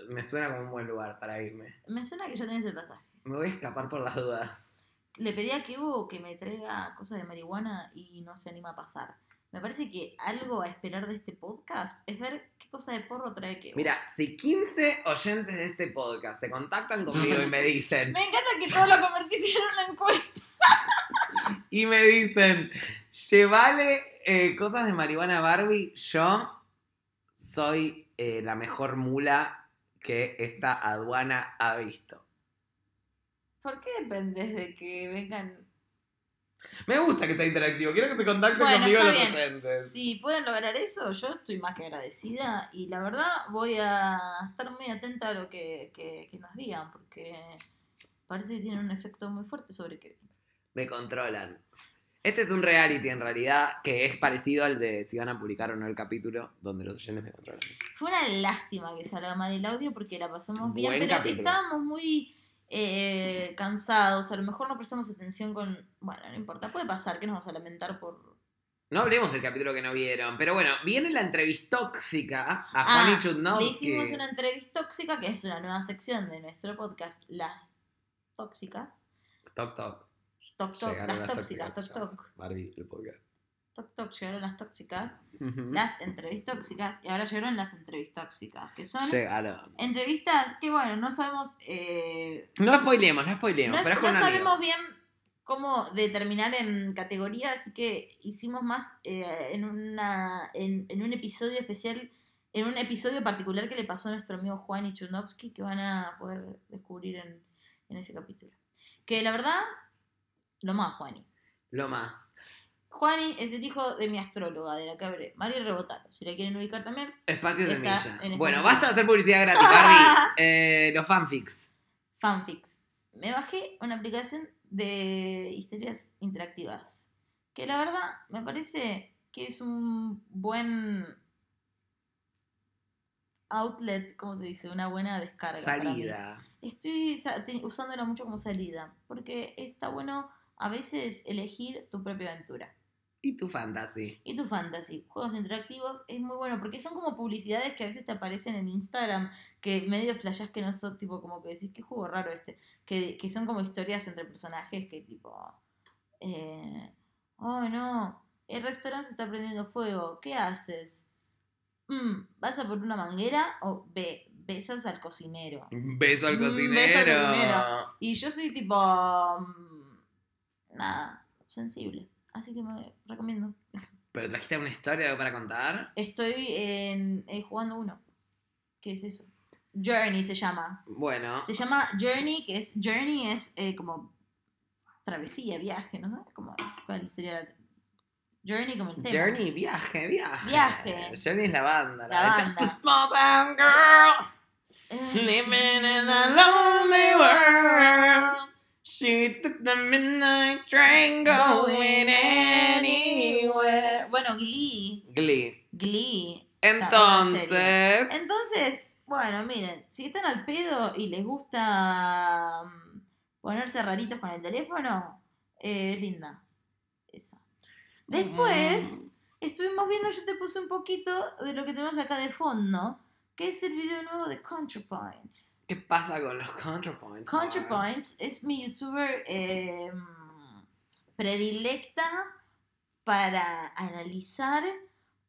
Me suena como un buen lugar para irme. Me suena que ya tenés el pasaje. Me voy a escapar por las dudas. Le pedí a Kevo que me traiga cosas de marihuana y no se anima a pasar. Me parece que algo a esperar de este podcast es ver qué cosa de porro trae Kevo. Mira, si 15 oyentes de este podcast se contactan conmigo y me dicen, *laughs* Me encanta que todo lo convertís en una encuesta. *laughs* y me dicen, llévale eh, cosas de marihuana a Barbie, yo soy eh, la mejor mula que esta aduana ha visto. ¿Por qué dependes de que vengan? Me gusta que sea interactivo, quiero que se contacten Bueno, conmigo los bien. oyentes. Si pueden lograr eso, yo estoy más que agradecida y la verdad voy a estar muy atenta a lo que, que- que nos digan porque parece que tiene un efecto muy fuerte sobre Kevin. Me controlan. Este es un reality en realidad que es parecido al de si van a publicar o no el capítulo donde los oyentes me controlan. Fue una lástima que salga mal el audio porque la pasamos bien, Buen pero capítulo. estábamos muy eh, cansados, a lo mejor no prestamos atención con... Bueno, no importa, puede pasar que nos vamos a lamentar por... No hablemos del capítulo que no vieron, pero bueno, viene la entrevista tóxica a Ah, Juan y Le Chudnovsky. hicimos una entrevista tóxica, que es una nueva sección de nuestro podcast, Las Tóxicas. Toc, toc. Toc, toc, las tóxicas, toc, se llama toc. Barbie, el podcast. Toc, toc, llegaron las tóxicas. Las entrevistas tóxicas. Y ahora llegaron las entrevistas tóxicas, que son Llegaron. entrevistas que, bueno, no sabemos... eh, No spoilemos, no spoilemos, no pero es con no amigo. sabemos bien cómo determinar en categoría, así que hicimos más eh, en, una, en, en un episodio especial, en un episodio particular que le pasó a nuestro amigo Juan y Chudnovsky, que van a poder descubrir en, en ese capítulo. Que la verdad, lo más, Juani. Lo más. Juani es el hijo de mi astróloga, de la que abre Mari Rebotaro. Si la quieren ubicar también, Espacio Semilla. en Bueno, basta de hacer publicidad gratis, Barbie. *laughs* Eh, los fanfics. fanfics. Me bajé una aplicación de historias interactivas. Que la verdad me parece que es un buen outlet, ¿cómo se dice? Una buena descarga. para mí. Salida. Estoy usándola mucho como salida. Porque está bueno a veces elegir tu propia aventura. Y tu fantasy. Y tu fantasy, juegos interactivos, es muy bueno porque son como publicidades que a veces te aparecen en Instagram que medio flashás que no son tipo como que decís, qué juego raro este. Que, que son como historias entre personajes que tipo, eh, oh no, el restaurante se está prendiendo fuego, ¿qué haces? Mm, ¿Vas a por una manguera o B, besas al cocinero? Beso al Mm, cocinero. beso al cocinero. Y yo soy tipo, mm, nada, sensible. Así que me recomiendo eso. ¿Pero trajiste una historia para contar? Estoy eh, jugando uno. ¿Qué es eso? Journey se llama. Bueno. Se llama Journey, que es Journey es eh, como travesía, viaje, ¿no? Como ¿Cuál sería la Journey como el tema? Journey, viaje, viaje. Viaje. Journey es la banda. La de banda. Just a small town girl. Eh, Living in a lonely world. She took the midnight train going anywhere. Bueno, Glee. Glee. Glee. Entonces. Entonces, bueno, miren, si están al pedo y les gusta mm, ponerse raritos con el teléfono, eh, es linda. Esa. Después, Mm. estuvimos viendo, yo te puse un poquito de lo que tenemos acá de fondo, que es el video nuevo de ContraPoints. ¿Qué pasa con los ContraPoints? ContraPoints es mi youtuber eh, predilecta para analizar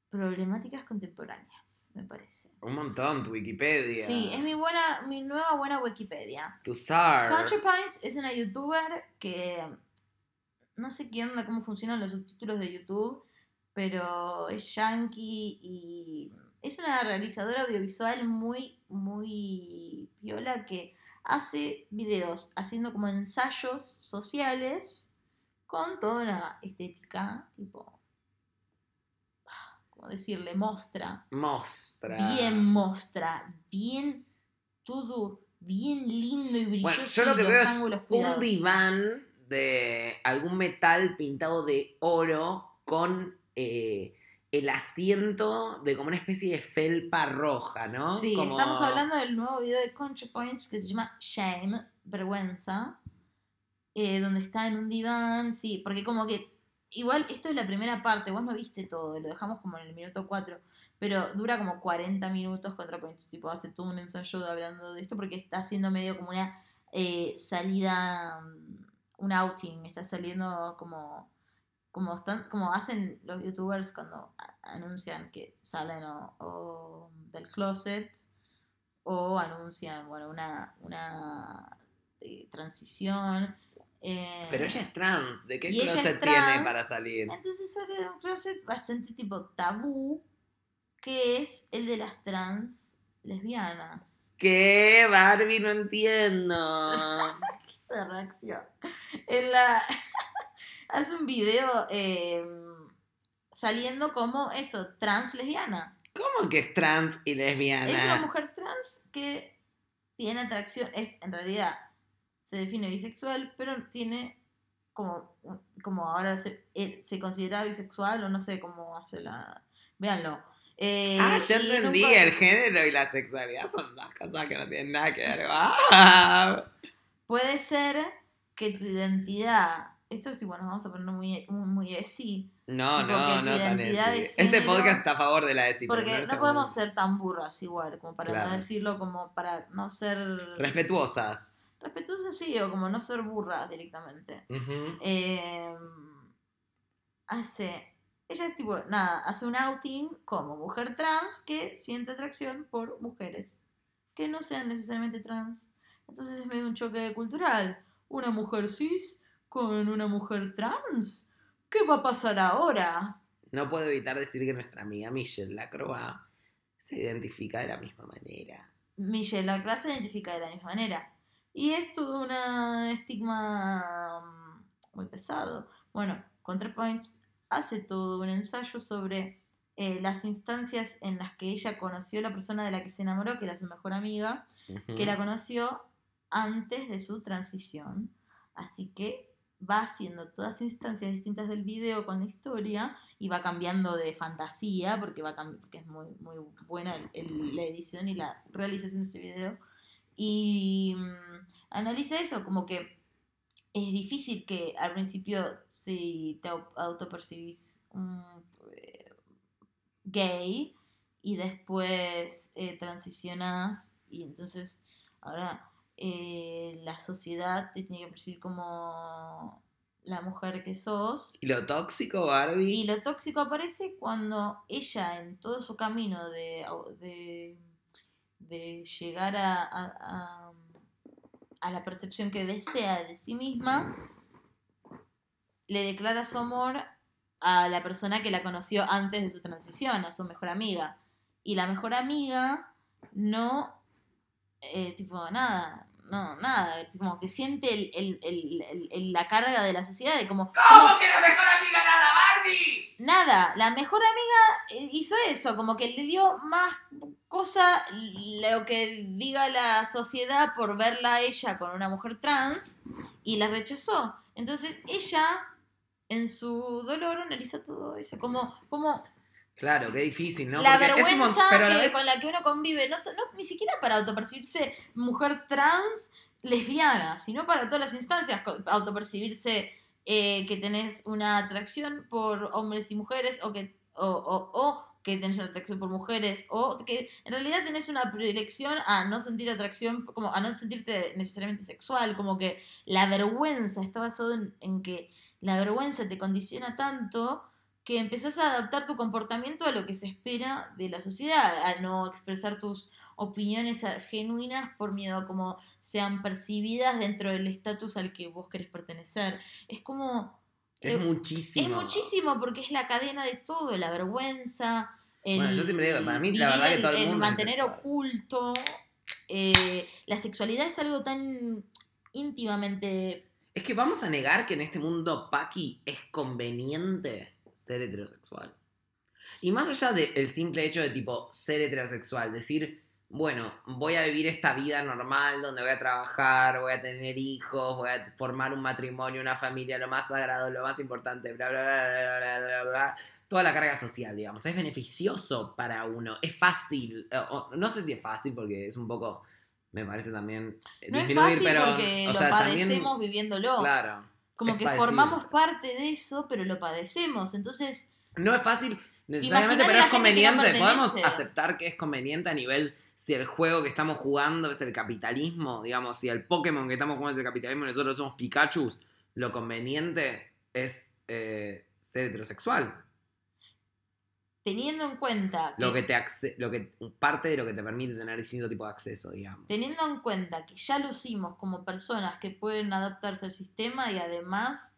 problemáticas contemporáneas, me parece. Un montón, tu Wikipedia. Sí, es mi buena, mi nueva buena Wikipedia. Tu SAR. ContraPoints es una youtuber que no sé qué onda, cómo funcionan los subtítulos de YouTube, pero es yankee y es una realizadora audiovisual muy, muy piola que hace videos haciendo como ensayos sociales con toda una estética, tipo, ¿cómo decirle? Mostra Mostra. bien mostra, bien todo, bien lindo y brilloso. Bueno, yo lo que veo es un diván de algún metal pintado de oro con eh, el asiento de como una especie de felpa roja, ¿no? Sí, Como- estamos hablando del nuevo video de ContraPoints que se llama Shame, vergüenza, eh, donde está en un diván, sí, porque como que, igual esto es la primera parte, vos no viste todo, lo dejamos como en el minuto 4, pero dura como 40 minutos ContraPoints, tipo hace todo un ensayo de hablando de esto porque está haciendo medio como una eh, salida, mm, un outing, está saliendo como... Como, están, como hacen los youtubers cuando anuncian que salen o, o del closet o anuncian bueno una, una eh, transición Eh, Pero ella es trans, ¿de qué closet tiene para salir? Entonces sale de un closet bastante tipo tabú, que es el de las trans lesbianas. ¿Qué? Barbie, no entiendo. *laughs* ¿Qué reacción? En la... *laughs* Hace un video eh, saliendo como eso, trans lesbiana. ¿Cómo que es trans y lesbiana? Es una mujer trans que tiene atracción, es en realidad se define bisexual, pero tiene como, como ahora se, se considera bisexual o no sé cómo se la... Véanlo. Eh, ah, yo entendí, el género y la sexualidad son dos cosas que no tienen nada que ver. *laughs* Puede ser que tu identidad, esto es tipo, nos vamos a poner muy, muy, así, No, no, no tan esi. Este podcast está a favor de la ESI. porque no podemos ser tan burras igual, como para Claro. no decirlo, como para no ser Respetuosas. respetuosas, sí, o como no ser burras directamente. Eh, hace. Ella es tipo, nada, hace un outing como mujer trans que siente atracción por mujeres que no sean necesariamente trans. Entonces es medio un choque cultural. Una mujer cis con una mujer trans. ¿Qué va a pasar ahora? No puedo evitar decir que nuestra amiga Michelle Lacroix se identifica de la misma manera. Michelle Lacroix se identifica de la misma manera. Y es todo un estigma mm, muy pesado. Bueno, ContraPoints hace todo un ensayo sobre eh, las instancias en las que ella conoció a la persona de la que se enamoró, que era su mejor amiga, que la conoció antes de su transición. Así que va haciendo todas instancias distintas del video con la historia y va cambiando de fantasía, porque, va porque es muy, muy buena el- la edición y la realización de ese video. Y mm, analiza eso, como que es difícil que al principio si te au- autopercibís eh, gay y después eh, transicionas y entonces ahora eh, la sociedad te tiene que percibir como la mujer que sos ¿Y lo tóxico, Barbie? y lo tóxico aparece cuando ella en todo su camino de, de, de llegar a, a- a- a la percepción que desea de sí misma, le declara su amor a la persona que la conoció antes de su transición, a su mejor amiga. Y la mejor amiga no, eh, tipo, nada, no, nada, como que siente el- el- el- la carga de la sociedad de como... ¿Cómo que la mejor amiga nada, Barbie? Nada, la mejor amiga eh, hizo eso, como que le dio más cosa lo que diga la sociedad por verla a ella con una mujer trans y la rechazó. Entonces ella, en su dolor, analiza todo eso, como, como Claro, qué difícil, ¿no? la Porque mon- vergüenza pero que- vez- con la que uno convive, no, no- ni siquiera para autopercibirse mujer trans lesbiana, sino para todas las instancias, autopercibirse eh, que tenés una atracción por hombres y mujeres o que, o, o- o que tenés una atracción por mujeres o que en realidad tenés una predilección a no sentir atracción, como a no sentirte necesariamente sexual, como que la vergüenza está basado en, en que la vergüenza te condiciona tanto que empezás a adaptar tu comportamiento a lo que se espera de la sociedad, a no expresar tus opiniones genuinas por miedo a cómo sean percibidas dentro del estatus al que vos querés pertenecer. Es como... es eh, muchísimo. Es muchísimo porque es la cadena de todo, la vergüenza, el, Bueno, yo siempre digo, para mí, la verdad que todo el el mundo mantener oculto. eh, la sexualidad es algo tan íntimamente Es que vamos a negar que en este mundo Paki es conveniente ser heterosexual. Y más allá del de simple hecho de tipo ser heterosexual, decir, bueno, voy a vivir esta vida normal donde voy a trabajar, voy a tener hijos, voy a formar un matrimonio, una familia, lo más sagrado, lo más importante, bla, bla, bla, bla, bla, bla, bla. Toda la carga social, digamos. Es beneficioso para uno. Es fácil. Eh, no sé si es fácil porque es un poco, me parece también, no disminuir, es fácil pero... Porque lo padecemos viviéndolo. Claro. Como es que formamos parte de eso, pero lo padecemos. Entonces, No es fácil necesariamente, pero es conveniente. Podemos aceptar que es conveniente a nivel si el juego que estamos jugando es el capitalismo, digamos, si el Pokémon que estamos jugando es el capitalismo y nosotros somos Pikachu, lo conveniente es eh, ser heterosexual. Teniendo en cuenta que, Lo que te acce- lo que parte de lo que te permite tener distinto tipo de acceso, digamos. teniendo en cuenta que ya lucimos como personas que pueden adaptarse al sistema y además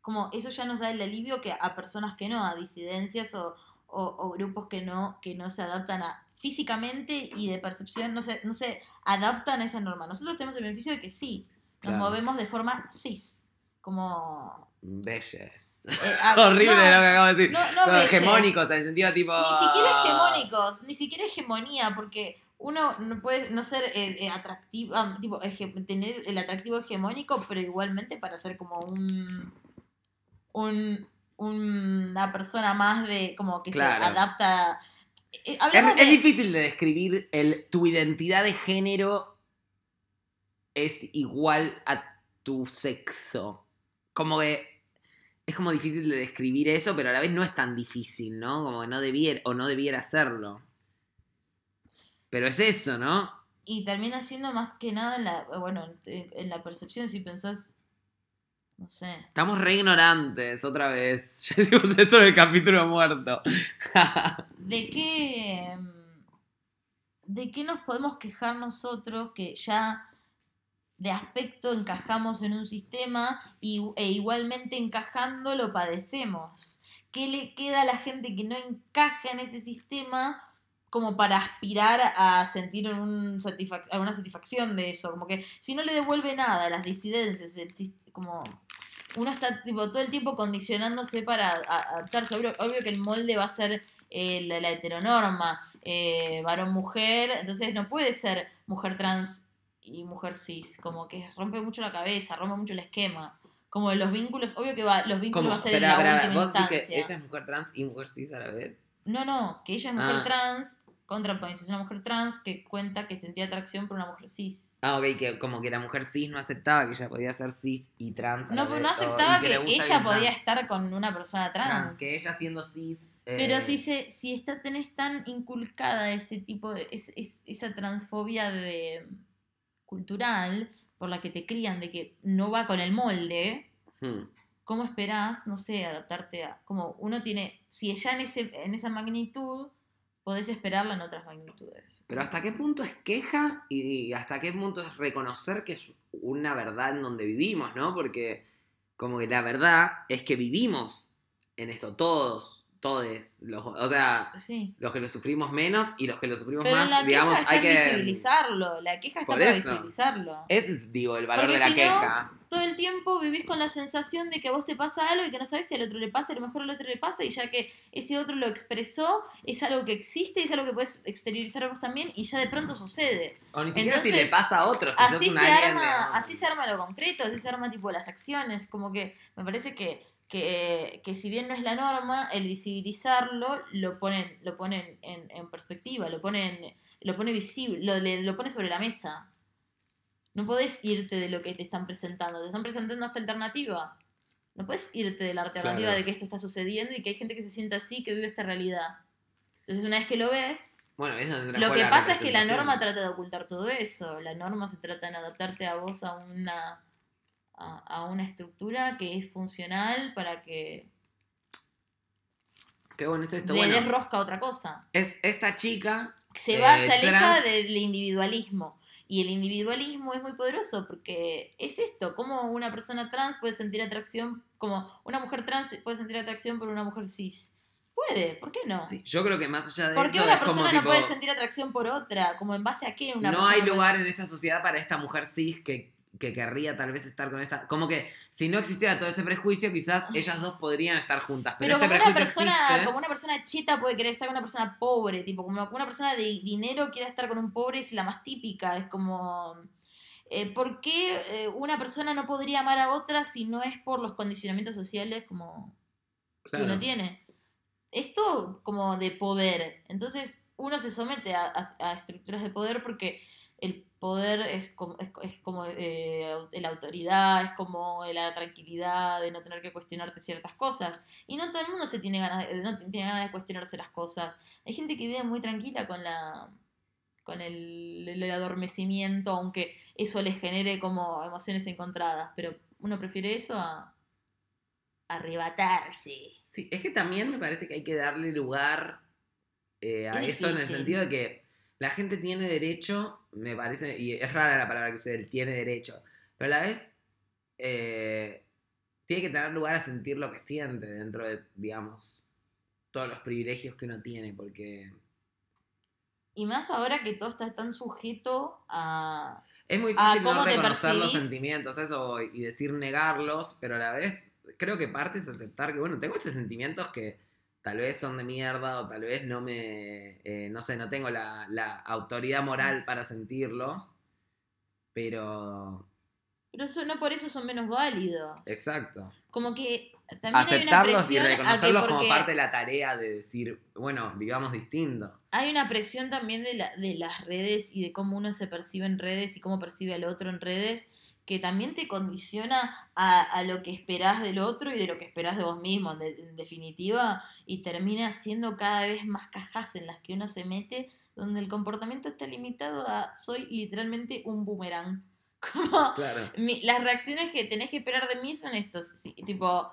como eso ya nos da el alivio que a personas que no, a disidencias o, o- o grupos que no, que no se adaptan a físicamente y de percepción, no se, no se adaptan a esa norma. Nosotros tenemos el beneficio de que sí, nos Claro. movemos de forma cis, como... Bellas. Eh, *laughs* ah, Horrible no, lo que acabo de decir. No, hegemónicos, en el sentido tipo. Ni siquiera hegemónicos, ni siquiera hegemonía, porque uno no puede no ser eh, atractivo, ah, tipo, hege- tener el atractivo hegemónico, pero igualmente para ser como un, un una persona más de como que Claro. se adapta. eh, Es, es difícil de describir el tu identidad de género es igual a tu sexo. Como que es como difícil de describir eso, pero a la vez no es tan difícil, ¿no? Como que no debiera o no debiera serlo. Pero es eso, ¿no? y termina siendo más que nada en la, bueno, en, la percepción, si pensás, no sé, Estamos re ignorantes, otra vez. *laughs* Ya decimos esto en el capítulo muerto. *laughs* ¿De qué, mm, ¿De qué nos podemos quejar nosotros que ya de aspecto encajamos en un sistema y, e igualmente encajando lo padecemos? ¿Qué le queda a la gente que no encaja en ese sistema como para aspirar a sentir un alguna satisfacción de eso? Como que si no le devuelve nada a las disidencias, el como uno está tipo, todo el tiempo condicionándose para adaptarse. Obvio, que el molde va a ser eh, la, la heteronorma, eh, varón-mujer, entonces no puede ser mujer trans y mujer cis, como que rompe mucho la cabeza, rompe mucho el esquema. Como los vínculos, obvio que va, los vínculos ¿Cómo? va a ser en la última vos instancia. que ella es mujer trans y mujer cis a la vez. No, no, que ella es mujer Ah. trans, contraponencia, es una mujer trans que cuenta que sentía atracción por una mujer cis. Ah, ok, que como que la mujer cis no aceptaba que ella podía ser cis y trans. a No, pero vez, no aceptaba y que ella el podía trans, estar con una persona trans. Que ella siendo cis. eh, Pero si, se, si está, tenés tan inculcada ese tipo de, es- es- esa transfobia de cultural por la que te crían de que no va con el molde, hmm. ¿cómo esperás, no sé, adaptarte a... Como uno tiene, si ya en, ese, en esa magnitud, podés esperarla en otras magnitudes. Pero hasta qué punto es queja y hasta qué punto es reconocer que es una verdad en donde vivimos, ¿no? Porque como que la verdad es que vivimos en esto todos, todes, los, o sea, Sí. los que lo sufrimos menos y los que lo sufrimos Pero más, la digamos, queja hay que... visibilizarlo, la queja está Por para eso. visibilizarlo. Ese es, digo, el valor Porque de la si no, queja. todo el tiempo vivís con la sensación de que a vos te pasa algo y que no sabes si al otro le pasa, a lo mejor al otro le pasa, y ya que ese otro lo expresó, es algo que existe, es algo que puedes exteriorizar vos también, y ya de pronto sucede. O ni siquiera si le pasa a. Si sos Así un se, alien, arma, digamos. así se arma lo concreto, así se arma tipo las acciones, como que me parece que, que, que si bien no es la norma, el visibilizarlo lo ponen, lo ponen en, en perspectiva, lo ponen, lo pone visible, lo, le- lo pone sobre la mesa. No podés irte de lo que te están presentando, te están presentando esta alternativa. No puedes irte de la alternativa Claro. de que esto está sucediendo y que hay gente que se siente así, que vive esta realidad. Entonces una vez que lo ves, Bueno, lo en que pasa es que la norma trata de ocultar todo eso. La norma se trata de adaptarte a vos a una a, a una estructura que es funcional para que Qué bueno es esto. le Bueno, des rosca a otra cosa. es esta chica Se Eh, va, se aleja del individualismo. Y el individualismo es muy poderoso porque es esto, como una persona trans puede sentir atracción, como una mujer trans puede sentir atracción por una mujer cis. Puede, ¿por qué no? Sí, yo creo que más allá de ¿Por qué eso una persona no tipo, puede sentir atracción por otra? Como en base a qué una no hay puede lugar en esta sociedad para esta mujer cis que, que querría tal vez estar con esta. Como que si no existiera todo ese prejuicio, quizás ellas dos podrían estar juntas. Pero, Pero este como una persona, existe. como una persona cheta puede querer estar con una persona pobre, tipo, como una persona de dinero quiere estar con un pobre es la más típica, es como eh, ¿por qué eh, una persona no podría amar a otra si no es por los condicionamientos sociales como que Claro. uno tiene? Esto como de poder. Entonces uno se somete a, a- a estructuras de poder porque el poder es como, es, es como eh, la autoridad, es como la tranquilidad de no tener que cuestionarte ciertas cosas. Y no todo el mundo se tiene ganas de, no tiene ganas de cuestionarse las cosas. Hay gente que vive muy tranquila con la con el, el adormecimiento, aunque eso les genere como emociones encontradas, pero uno prefiere eso a, arrebatarse. Sí, es que también me parece que hay que darle lugar eh, a Es eso en el sentido de que la gente tiene derecho, me parece, y es rara la palabra que usé, el tiene derecho, pero a la vez eh, tiene que tener lugar a sentir lo que siente dentro de, digamos, todos los privilegios que uno tiene, porque Y más ahora que todo está tan sujeto a... es muy difícil no ¿cómo te reconocer los sentimientos, eso, y decir negarlos, pero a la vez creo que parte es aceptar que, bueno, tengo estos sentimientos que tal vez son de mierda o tal vez no me, eh, no sé, no tengo la, la autoridad moral para sentirlos, pero, Pero eso, no por eso son menos válidos. exacto. Como que también hay una Aceptarlos y presión a que reconocerlos como parte de la tarea de decir, bueno, vivamos distinto. hay una presión también de, la- de las redes y de cómo uno se percibe en redes y cómo percibe al otro en redes que también te condiciona a, a lo que esperás del otro y de lo que esperás de vos mismo, en, de- en definitiva, y termina siendo cada vez más cajas en las que uno se mete, donde el comportamiento está limitado a soy literalmente un boomerang. *laughs* Como, Claro. mi- las reacciones que tenés que esperar de mí son estos. sí, tipo,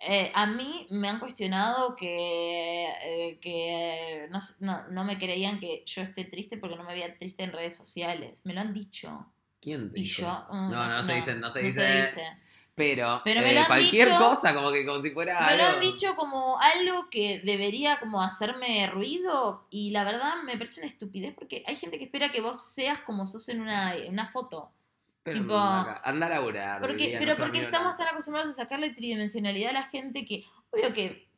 eh, a mí me han cuestionado que, eh, que no, no, no me creían que yo esté triste porque no me veía triste en redes sociales. Me lo han dicho. ¿Quién te Y yo. eso? mm, No, no, se dice, no se dice. dice. Pero, Pero eh, cualquier dicho- cosa, como que como si fuera Me lo han dicho como algo que debería como hacerme ruido y la verdad me parece una estupidez porque hay gente que espera que vos seas como sos en una, en una foto. Pero tipo- anda, a laburar. Porque, pero porque estamos tan acostumbrados a sacarle tridimensionalidad a la gente que, obvio que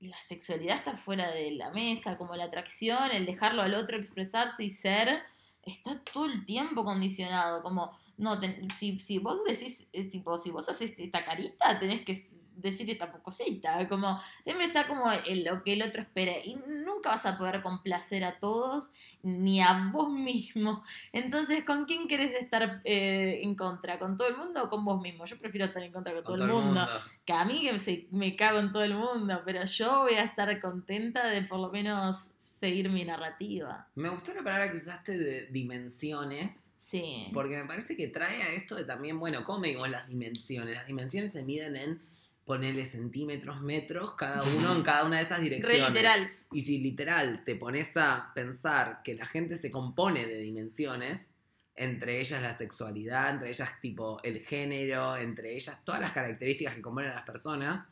la sexualidad está fuera de la mesa, como la atracción, el dejarlo al otro expresarse y ser, está todo el tiempo condicionado. Como, no, ten- si, si vos decís, es tipo, si vos haces esta carita, tenés que decir esta cosita. Como, siempre está como el- lo que el otro espera. Y nunca vas a poder complacer a todos, ni a vos mismo. Entonces, ¿con quién querés estar eh, en contra? ¿Con todo el mundo o con vos mismo? Yo prefiero estar en contra con, Con todo, el mundo. Que a mí que me, cago en todo el mundo, pero yo voy a estar contenta de por lo menos seguir mi narrativa. Me gustó la palabra que usaste de dimensiones, Sí. porque me parece que trae a esto de también, bueno, ¿cómo medimos las dimensiones? Las dimensiones se miden en ponerle centímetros, metros, cada uno en cada una de esas *laughs* Re direcciones. literal. Y si literal te pones a pensar que la gente se compone de dimensiones, entre ellas la sexualidad, entre ellas tipo el género, entre ellas todas las características que componen a las personas,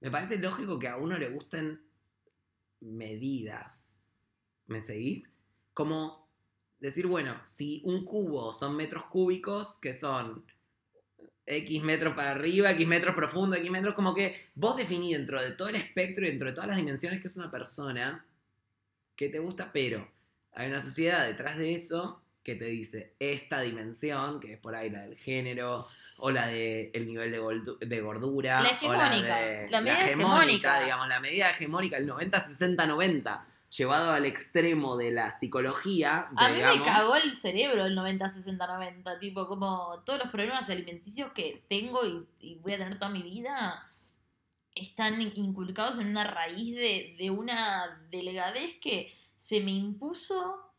me parece lógico que a uno le gusten medidas. ¿Me seguís? Como decir, bueno, si un cubo son metros cúbicos, que son X metros para arriba, X metros profundo, X metros, como que vos definís dentro de todo el espectro y dentro de todas las dimensiones que es una persona que te gusta, pero hay una sociedad detrás de eso que te dice esta dimensión, que es por ahí la del género, o la del nivel de, de gordura, La o hegemónica, de- la medida hegemónica. digamos, la medida hegemónica, el 90-60-90, llevado al extremo de la psicología, A mí digamos, me cagó el cerebro el 90-60-90, tipo como todos los problemas alimenticios que tengo y, y voy a tener toda mi vida están inculcados en una raíz de, de una delgadez que se me impuso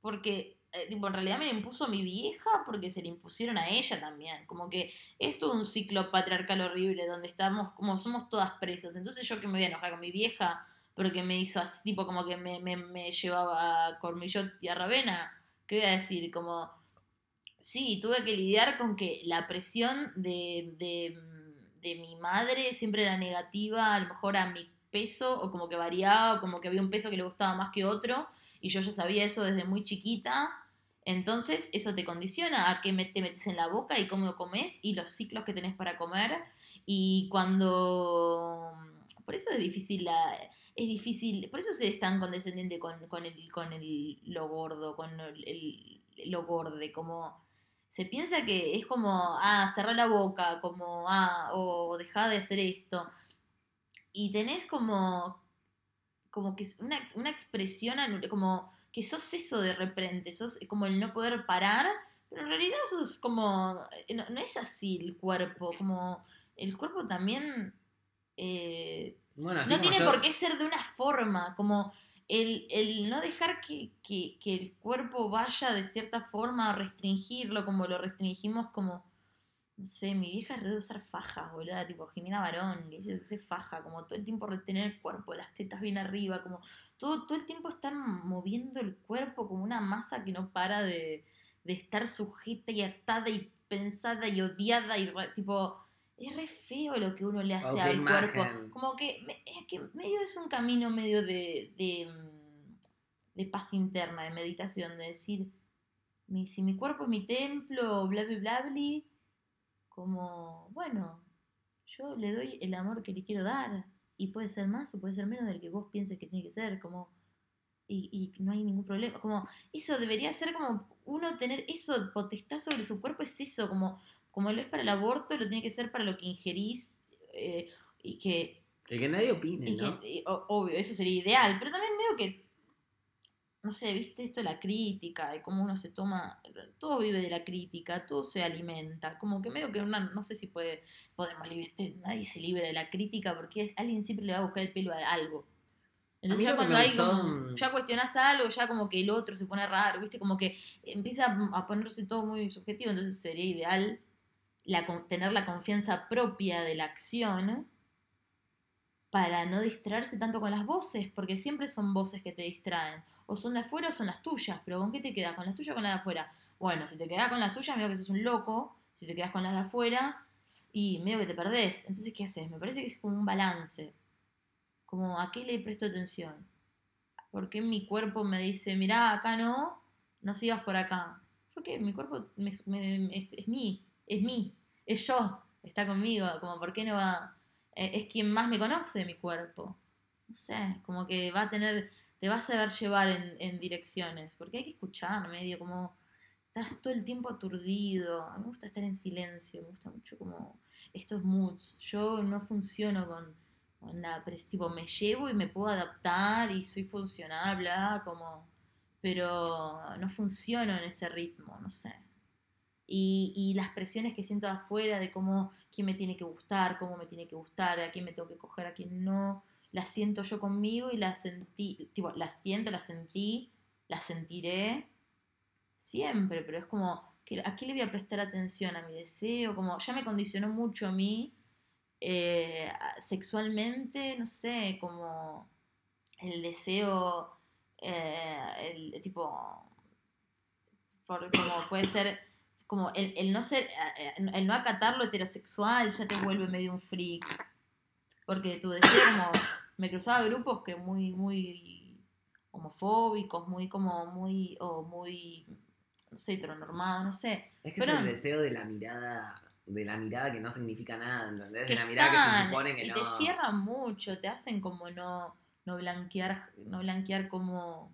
porque, eh, tipo, en realidad me la impuso mi vieja porque se le impusieron a ella también. Como que es todo un ciclo patriarcal horrible donde estamos, como somos todas presas. Entonces yo que me voy a enojar con mi vieja porque me hizo así, tipo como que me, me, me llevaba a Cormillot y a Ravena. ¿Qué voy a decir? Como, sí, tuve que lidiar con que la presión de, de, de mi madre siempre era negativa, a lo mejor a mi peso, o como que variaba, o como que había un peso que le gustaba más que otro, y yo ya sabía eso desde muy chiquita. Entonces, eso te condiciona a qué te metes en la boca y cómo comes y los ciclos que tenés para comer. Y cuando. Por eso es difícil la. Es difícil. Por eso se es tan condescendiente con, con, el, con el, lo gordo, con el, lo gorde. Como. Se piensa que es como. Ah, cerrar la boca, como. Ah, o dejar de hacer esto. Y tenés como. Como que una, una expresión como que sos eso de repente, sos como el no poder parar, pero en realidad sos como, no, no es así el cuerpo, como el cuerpo también eh, bueno, así no tiene yo- por qué ser de una forma, como el, el no dejar que, que- que el cuerpo vaya de cierta forma, restringirlo como lo restringimos como No sé, mi vieja es re de usar fajas, boluda, tipo Jimena Barón, que dice que faja, como todo el tiempo retener el cuerpo, las tetas bien arriba, como todo, todo el tiempo estar moviendo el cuerpo como una masa que no para de, de estar sujeta y atada y pensada y odiada y tipo es re feo lo que uno le hace al imagen. cuerpo como que es que medio es un camino medio de, de, mm, de paz interna de meditación de decir mi, si mi cuerpo es mi templo bla bla bla bla como bueno yo le doy el amor que le quiero dar. Y puede ser más o puede ser menos del que vos pienses que tiene que ser como y, y no hay ningún problema. Como eso debería ser como uno tener eso, potestad sobre su cuerpo es eso, como, como lo es para el aborto, lo tiene que ser para lo que ingerís eh, y que, El que nadie opine, y ¿no? que y, o- obvio, eso sería ideal, pero también medio que, no sé, viste esto de la crítica, de cómo uno se toma, todo vive de la crítica, todo se alimenta, como que medio que una, no sé si puede, podemos libre- nadie se libra de la crítica porque es, alguien siempre le va a buscar el pelo a algo. Entonces ya cuando hay como- ya cuestionas algo, ya como que el otro se pone raro, viste, como que empieza a ponerse todo muy subjetivo, entonces sería ideal la, tener la confianza propia de la acción para no distraerse tanto con las voces, porque siempre son voces que te distraen. O son de afuera o son las tuyas, pero ¿con qué te quedas? ¿Con las tuyas o con las de afuera? Bueno, si te quedas con las tuyas, medio que sos un loco. Si te quedas con las de afuera, y medio que te perdés. Entonces, ¿qué haces? Me parece que es como un balance. Como, ¿a qué le presto atención? ¿Por qué mi cuerpo me dice, mirá, acá no, no sigas por acá? Porque mi cuerpo es, es mí, es mí, es yo, está conmigo. Como, ¿por qué no va? eh, es quien más me conoce mi cuerpo. No sé, como que va a tener, te va a saber llevar en, direcciones, porque hay que escuchar, medio como estás todo el tiempo aturdido. A mí me gusta estar en silencio, me gusta mucho como estos moods. Yo no funciono con, con es tipo, me llevo y me puedo adaptar y soy funcional, bla, como, pero no funciono en ese ritmo, no sé y, las presiones que siento afuera de cómo, quién me tiene que gustar, cómo me tiene que gustar, a quién me tengo que coger, a quién no, las siento yo conmigo y las sentí, tipo, las siento, las sentí, las sentiré siempre, pero es como, ¿a qué le voy a prestar atención? ¿A mi deseo? Como, ya me condicionó mucho a mí eh, sexualmente, no sé, como el deseo, eh, tipo, por, como puede ser como el, el no ser, eh, el no acatar lo heterosexual ya te vuelve medio un freak. Porque tu deseo como, me cruzaba grupos que muy, muy homofóbicos, muy como, muy, o muy, no sé, heteronormados, no sé. Es que es el deseo de la mirada, de la mirada que no significa nada, ¿entendés? De la mirada que se supone que y no. te cierran mucho, te hacen como no, no blanquear, no blanquear como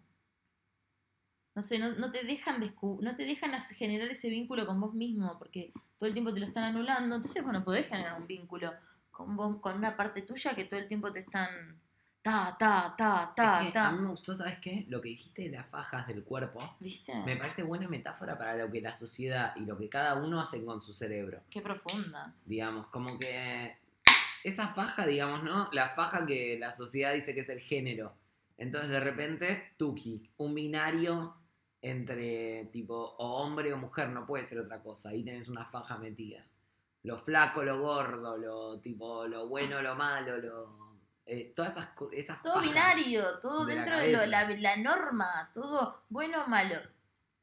no sé, no, no te dejan no te dejan generar ese vínculo con vos mismo, porque todo el tiempo te lo están anulando, entonces bueno, podés generar un vínculo con vos, con una parte tuya que todo el tiempo te están ta, ta, ta, ta, Es que ta. a mí me gustó, ¿sabes qué? Lo que dijiste de las fajas del cuerpo. ¿Viste? Me parece buena metáfora para lo que la sociedad y lo que cada uno hace con su cerebro. Qué profundas. Digamos, como que esa faja, digamos, ¿no? La faja que la sociedad dice que es el género. Entonces, de repente, Tuki, un binario entre tipo o hombre o mujer, no puede ser otra cosa. Ahí tenés una faja metida. Lo flaco, lo gordo, lo tipo, lo bueno, lo malo, lo. eh, todas esas, esas Todo binario, todo de la dentro de lo- la, norma, todo bueno o malo.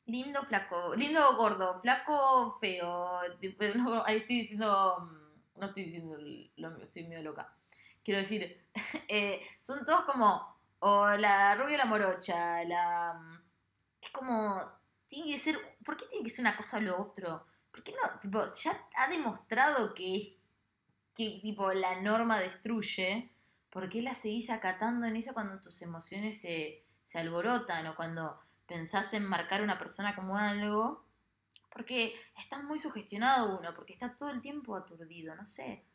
Lindo, flaco, lindo o gordo, flaco, feo. tipo, *laughs* no, ahí estoy diciendo, no estoy diciendo lo mío, estoy medio loca. Quiero decir, *laughs* eh, son todos como, o la rubia o la morocha, la... Es como, tiene que ser, ¿por qué tiene que ser una cosa o lo otro? ¿Por qué no? Tipo, ya ha demostrado que es, que tipo la norma destruye. ¿Por qué la seguís acatando en eso cuando tus emociones se, se alborotan o cuando pensás en marcar a una persona como algo? Porque está muy sugestionado uno, porque está todo el tiempo aturdido, no sé.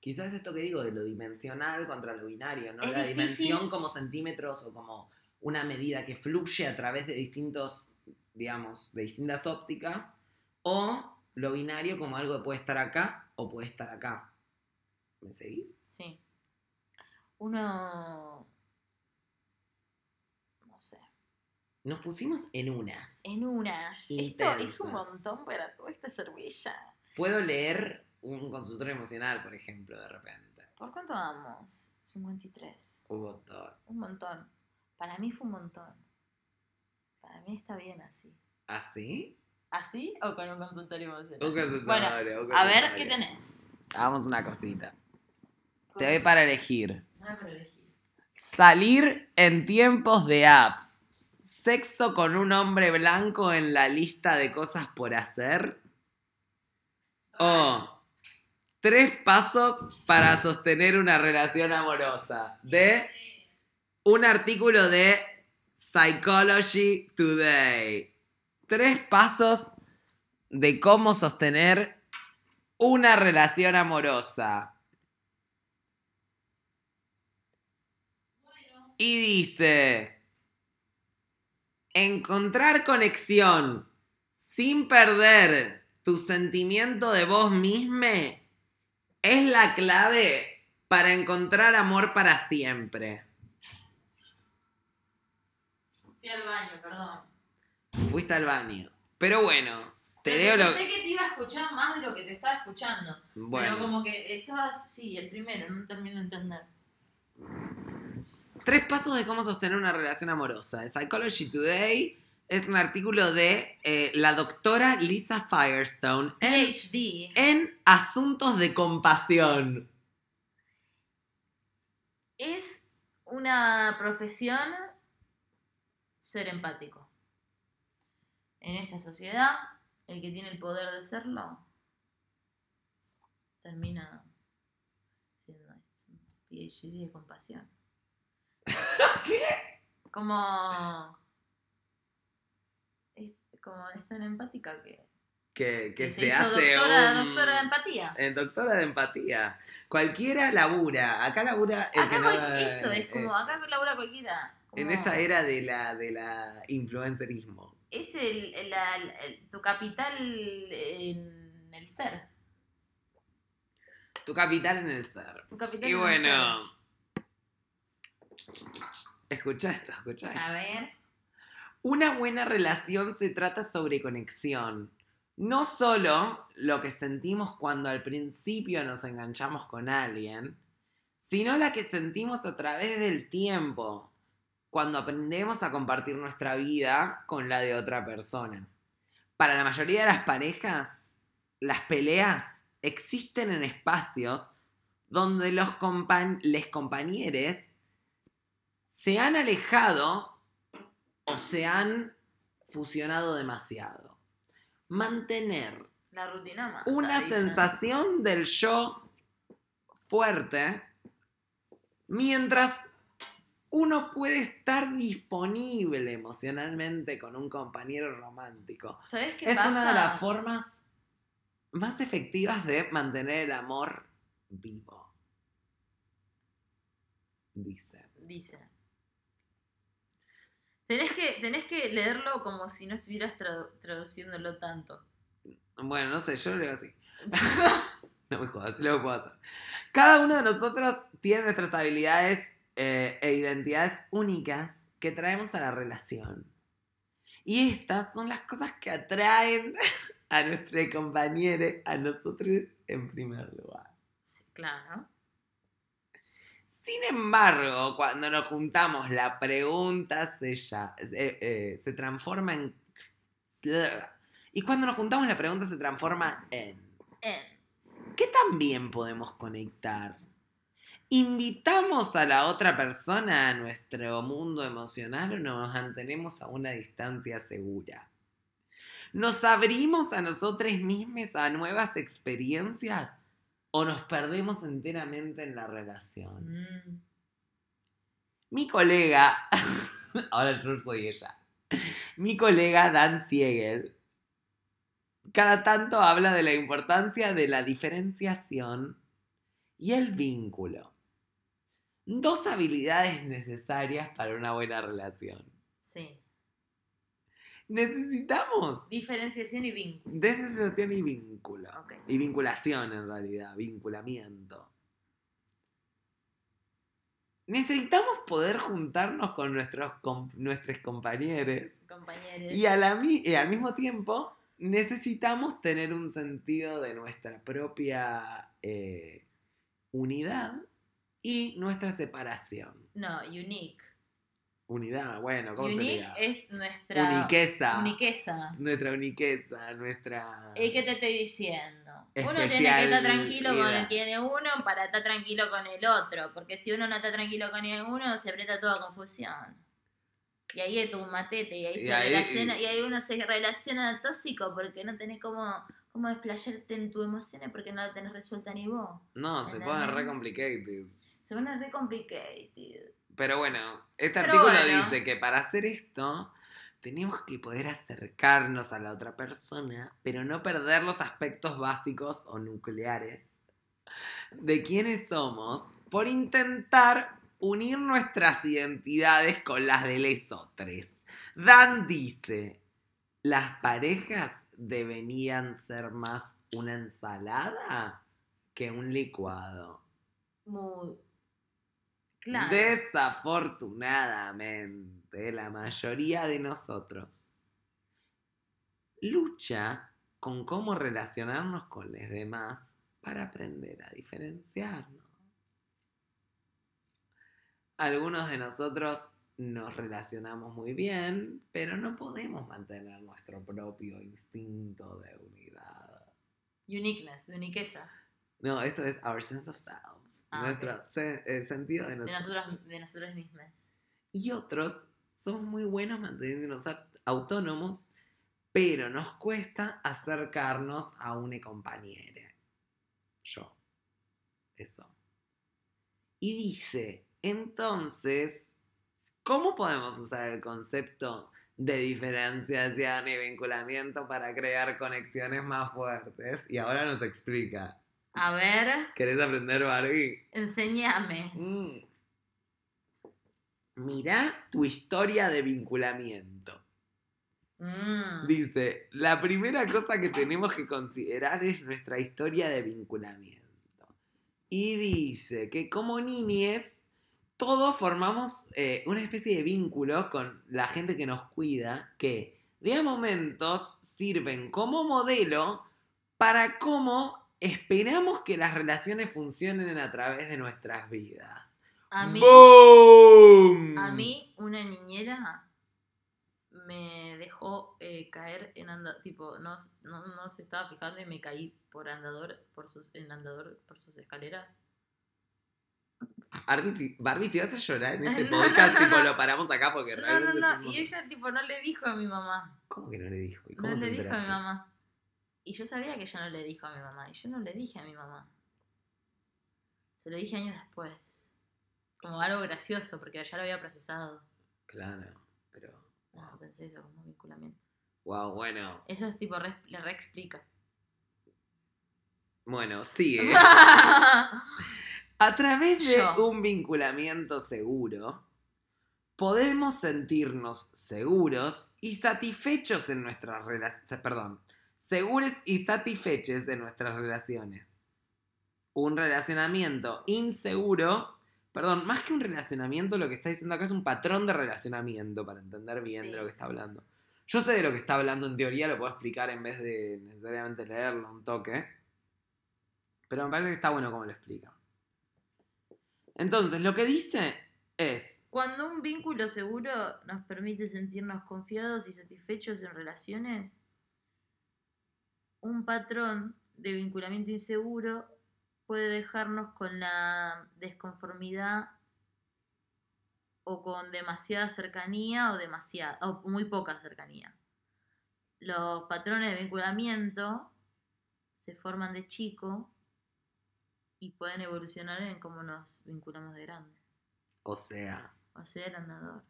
Quizás esto que digo de lo dimensional contra lo binario, ¿no? Es la difícil. dimensión como centímetros o como una medida que fluye a través de distintos, digamos, de distintas ópticas, o lo binario como algo que puede estar acá o puede estar acá. ¿Me seguís? Sí. Uno... No sé. Nos pusimos en unas. En unas. Esto es un montón para toda esta cerveza. Puedo leer un consultorio emocional, por ejemplo, de repente. ¿Por cuánto vamos? 53. Un montón. Un montón. Para mí fue un montón. Para mí está bien así. ¿Así? ¿Así o con un consultorio emocional? Un consultorio. Bueno, un A ver. ¿qué tenés? Hagamos una cosita. Te doy para elegir. No para elegir. Salir en tiempos de apps. Sexo con un hombre blanco en la lista de cosas por hacer. O tres pasos para sostener una relación amorosa. De un artículo de Psychology Today. Tres pasos de cómo sostener una relación amorosa. Y dice, encontrar conexión sin perder tu sentimiento de vos mismo es la clave para encontrar amor para siempre. Fui al baño, perdón. Fuiste al baño. Pero bueno, te leo lo... Pensé que te iba a escuchar más de lo que te estaba escuchando. Pero Bueno, como que estabas, sí, el primero, no termino de entender. tres pasos de cómo sostener una relación amorosa. Psychology Today es un artículo de eh, la doctora Lisa Firestone en PhD. en asuntos de compasión. Es una profesión ser empático. En esta sociedad, el que tiene el poder de serlo termina siendo un PhD de compasión. *laughs* ¿Qué? Como. es- como es tan empática que. Que, se, hizo hace doctora, un... doctora de empatía. Eh, doctora de empatía. Cualquiera labura. Acá labura el Acá que no- eso es eh, como. Acá colabora cualquiera. En como- esta era de la, de la influencerismo. es el, el- la- el- tu capital en el ser. Tu capital en el ser. Tu capital Y en bueno. Escucha esto, escucha esto. A ver. Una buena relación se trata sobre conexión. No solo lo que sentimos cuando al principio nos enganchamos con alguien, sino la que sentimos a través del tiempo, cuando aprendemos a compartir nuestra vida con la de otra persona. Para la mayoría de las parejas, las peleas existen en espacios donde los les compañeros se han alejado o se han fusionado demasiado. Mantener La rutina mata. una dicen. sensación del yo fuerte mientras uno puede estar disponible emocionalmente con un compañero romántico. ¿Sabes qué Es pasa? una de las formas más efectivas de mantener el amor vivo. Dice. Dice. Tenés que, tenés que leerlo como si no estuvieras tradu- traduciéndolo tanto. Bueno, no sé, yo lo leo así. *laughs* No me jodas, lo puedo hacer. Cada uno de nosotros tiene nuestras habilidades eh, e identidades únicas que traemos a la relación. Y estas son las cosas que atraen *laughs* a nuestro compañero, a nosotros en primer lugar. Sí, claro. Sin embargo, cuando nos juntamos, la pregunta se, ya- eh, eh, se transforma en... Y cuando nos juntamos, la pregunta se transforma en... En. ¿Qué tan bien podemos conectar? ¿Invitamos a la otra persona a nuestro mundo emocional o nos mantenemos a una distancia segura? ¿Nos abrimos a nosotros mismos a nuevas experiencias o nos perdemos enteramente en la relación? Mm. Mi colega, *laughs* ahora yo soy ella, mi colega Dan Siegel, cada tanto habla de la importancia de la diferenciación y el vínculo. Dos habilidades necesarias para una buena relación. Sí. Necesitamos Diferenciación y vínculo. diferenciación y vínculo. Y vinculación en realidad, vinculamiento. Necesitamos poder juntarnos con nuestros, nuestros compañeros Compañeros. y, a la y al mismo tiempo necesitamos tener un sentido de nuestra propia eh, unidad y nuestra separación. No, unique. Unidad, bueno, ¿cómo Unique sería? es nuestra. Uniqueza. Uniqueza. Nuestra uniqueza, nuestra... ¿Y qué te estoy diciendo? Uno tiene que estar tranquilo con tiene uno para estar tranquilo con el otro. Porque si uno no está tranquilo con el uno, se aprieta toda confusión. Y ahí es tu matete, y ahí, Y se ahí- relaciona, y ahí uno se relaciona tóxico porque no tenés cómo, cómo desplayarte en tus emociones porque no la tenés resuelta ni vos. No, se pone re complicated. Se pone re complicated. Pero bueno, este Pero artículo bueno. dice que para hacer esto tenemos que poder acercarnos a la otra persona, pero no perder los aspectos básicos o nucleares de quiénes somos por intentar unir nuestras identidades con las de lesotres. Dan dice, las parejas deberían ser más una ensalada que un licuado. Muy. Claro. Desafortunadamente, la mayoría de nosotros lucha con cómo relacionarnos con los demás para aprender a diferenciarnos. Algunos de nosotros nos relacionamos muy bien, pero no podemos mantener nuestro propio instinto de unidad. Uniqueness, de uniqueza. No, esto es our sense of self, Ah, nuestro se- eh, sentido de De nosotros. de nosotros mismos. Y otros somos muy buenos manteniéndonos autónomos, pero nos cuesta acercarnos a una compañera. Yo. Eso. Y dice, entonces, ¿cómo podemos usar el concepto de diferenciación y vinculamiento para crear conexiones más fuertes? Y ahora nos explica. A ver, ¿Querés aprender, Barbie? enséñame. Mm. Mirá tu historia de vinculamiento. Mm. Dice, la primera cosa que tenemos que considerar es nuestra historia de vinculamiento. Y dice que como niñes, todos formamos eh, una especie de vínculo con la gente que nos cuida, que de a momentos sirven como modelo para cómo esperamos que las relaciones funcionen a través de nuestras vidas. A mí, ¡Boom! a mí, una niñera me dejó eh, caer en andador, tipo, no, no, no se estaba fijando y me caí por andador, por sus, en andador, por sus escaleras. Barbie, Barbie, si vas a llorar en este *laughs* No, no, podcast, no, tipo, no. lo paramos acá porque No, no, realmente... no, somos- y ella, tipo, no le dijo a mi mamá. ¿Cómo que no le dijo? ¿Y No cómo le te dijo a mi mamá. Y yo sabía que ella no le dijo a mi mamá. Y yo no le dije a mi mamá. Se lo dije años después. Como algo gracioso, porque ya lo había procesado. Claro, pero... No, pensé eso como vinculamiento. Wow, bueno. Eso es tipo, re- le reexplica. Bueno, sigue. *laughs* *laughs* A través de Yo. un vinculamiento seguro, podemos sentirnos seguros y satisfechos en nuestras relaciones. Perdón, seguros y satisfechos de nuestras relaciones. Un relacionamiento inseguro, perdón, más que un relacionamiento, lo que está diciendo acá es un patrón de relacionamiento para entender bien Sí. de lo que está hablando. Yo sé de lo que está hablando en teoría, lo puedo explicar en vez de necesariamente leerlo un toque. Pero me parece que está bueno como lo explica. Entonces, lo que dice es, Cuando un vínculo seguro nos permite sentirnos confiados y satisfechos en relaciones, un patrón de vinculamiento inseguro puede dejarnos con la desconformidad o con demasiada cercanía o demasiada o muy poca cercanía. Los patrones de vinculamiento se forman de chico y pueden evolucionar en cómo nos vinculamos de grandes. o sea, O sea, el andador.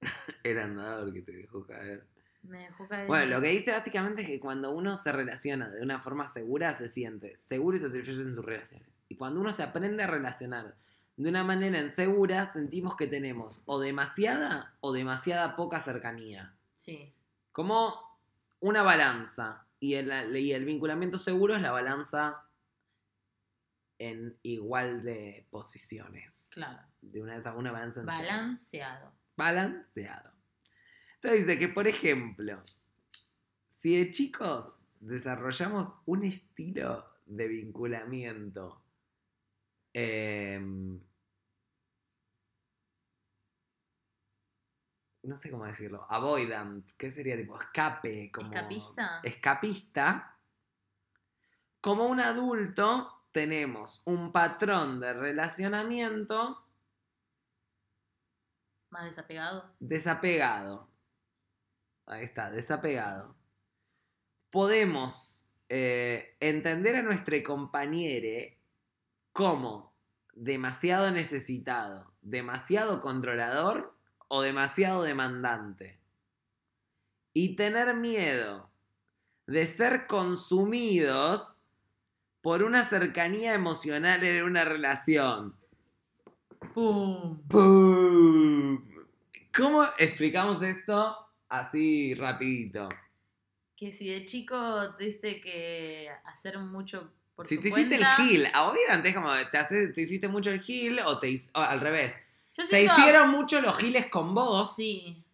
*laughs* el andador que te dejó caer. Me dejó caer. Bueno, en- lo que dice básicamente es que cuando uno se relaciona de una forma segura, se siente seguro y satisfecho en sus relaciones. Y cuando uno se aprende a relacionar de una manera insegura, sentimos que tenemos o demasiada o demasiada poca cercanía. Sí, Como una balanza. Y el, y el vinculamiento seguro es la balanza en igual de posiciones. claro. De una, esa- una balanza. Balanceado. balanceado. Entonces dice que, por ejemplo, Si de chicos desarrollamos un estilo de vinculamiento em, no sé cómo decirlo, avoidant, ¿qué sería tipo escape? Como ¿Escapista? Escapista. Como un adulto tenemos un patrón de relacionamiento Más desapegado. desapegado. Ahí está, desapegado. Podemos eh, entender a nuestro compañero como demasiado necesitado, demasiado controlador o demasiado demandante. Y tener miedo de ser consumidos por una cercanía emocional en una relación. ¡Pum! ¡Pum! ¿Cómo explicamos esto así rapidito? Que si de chico tuviste que hacer mucho por Si tu te hiciste el cuenta- gil, ahora antes como te, haces- te hiciste mucho el gil o, te, o al revés. Yo Se siento- hicieron mucho los giles con vos, Sí.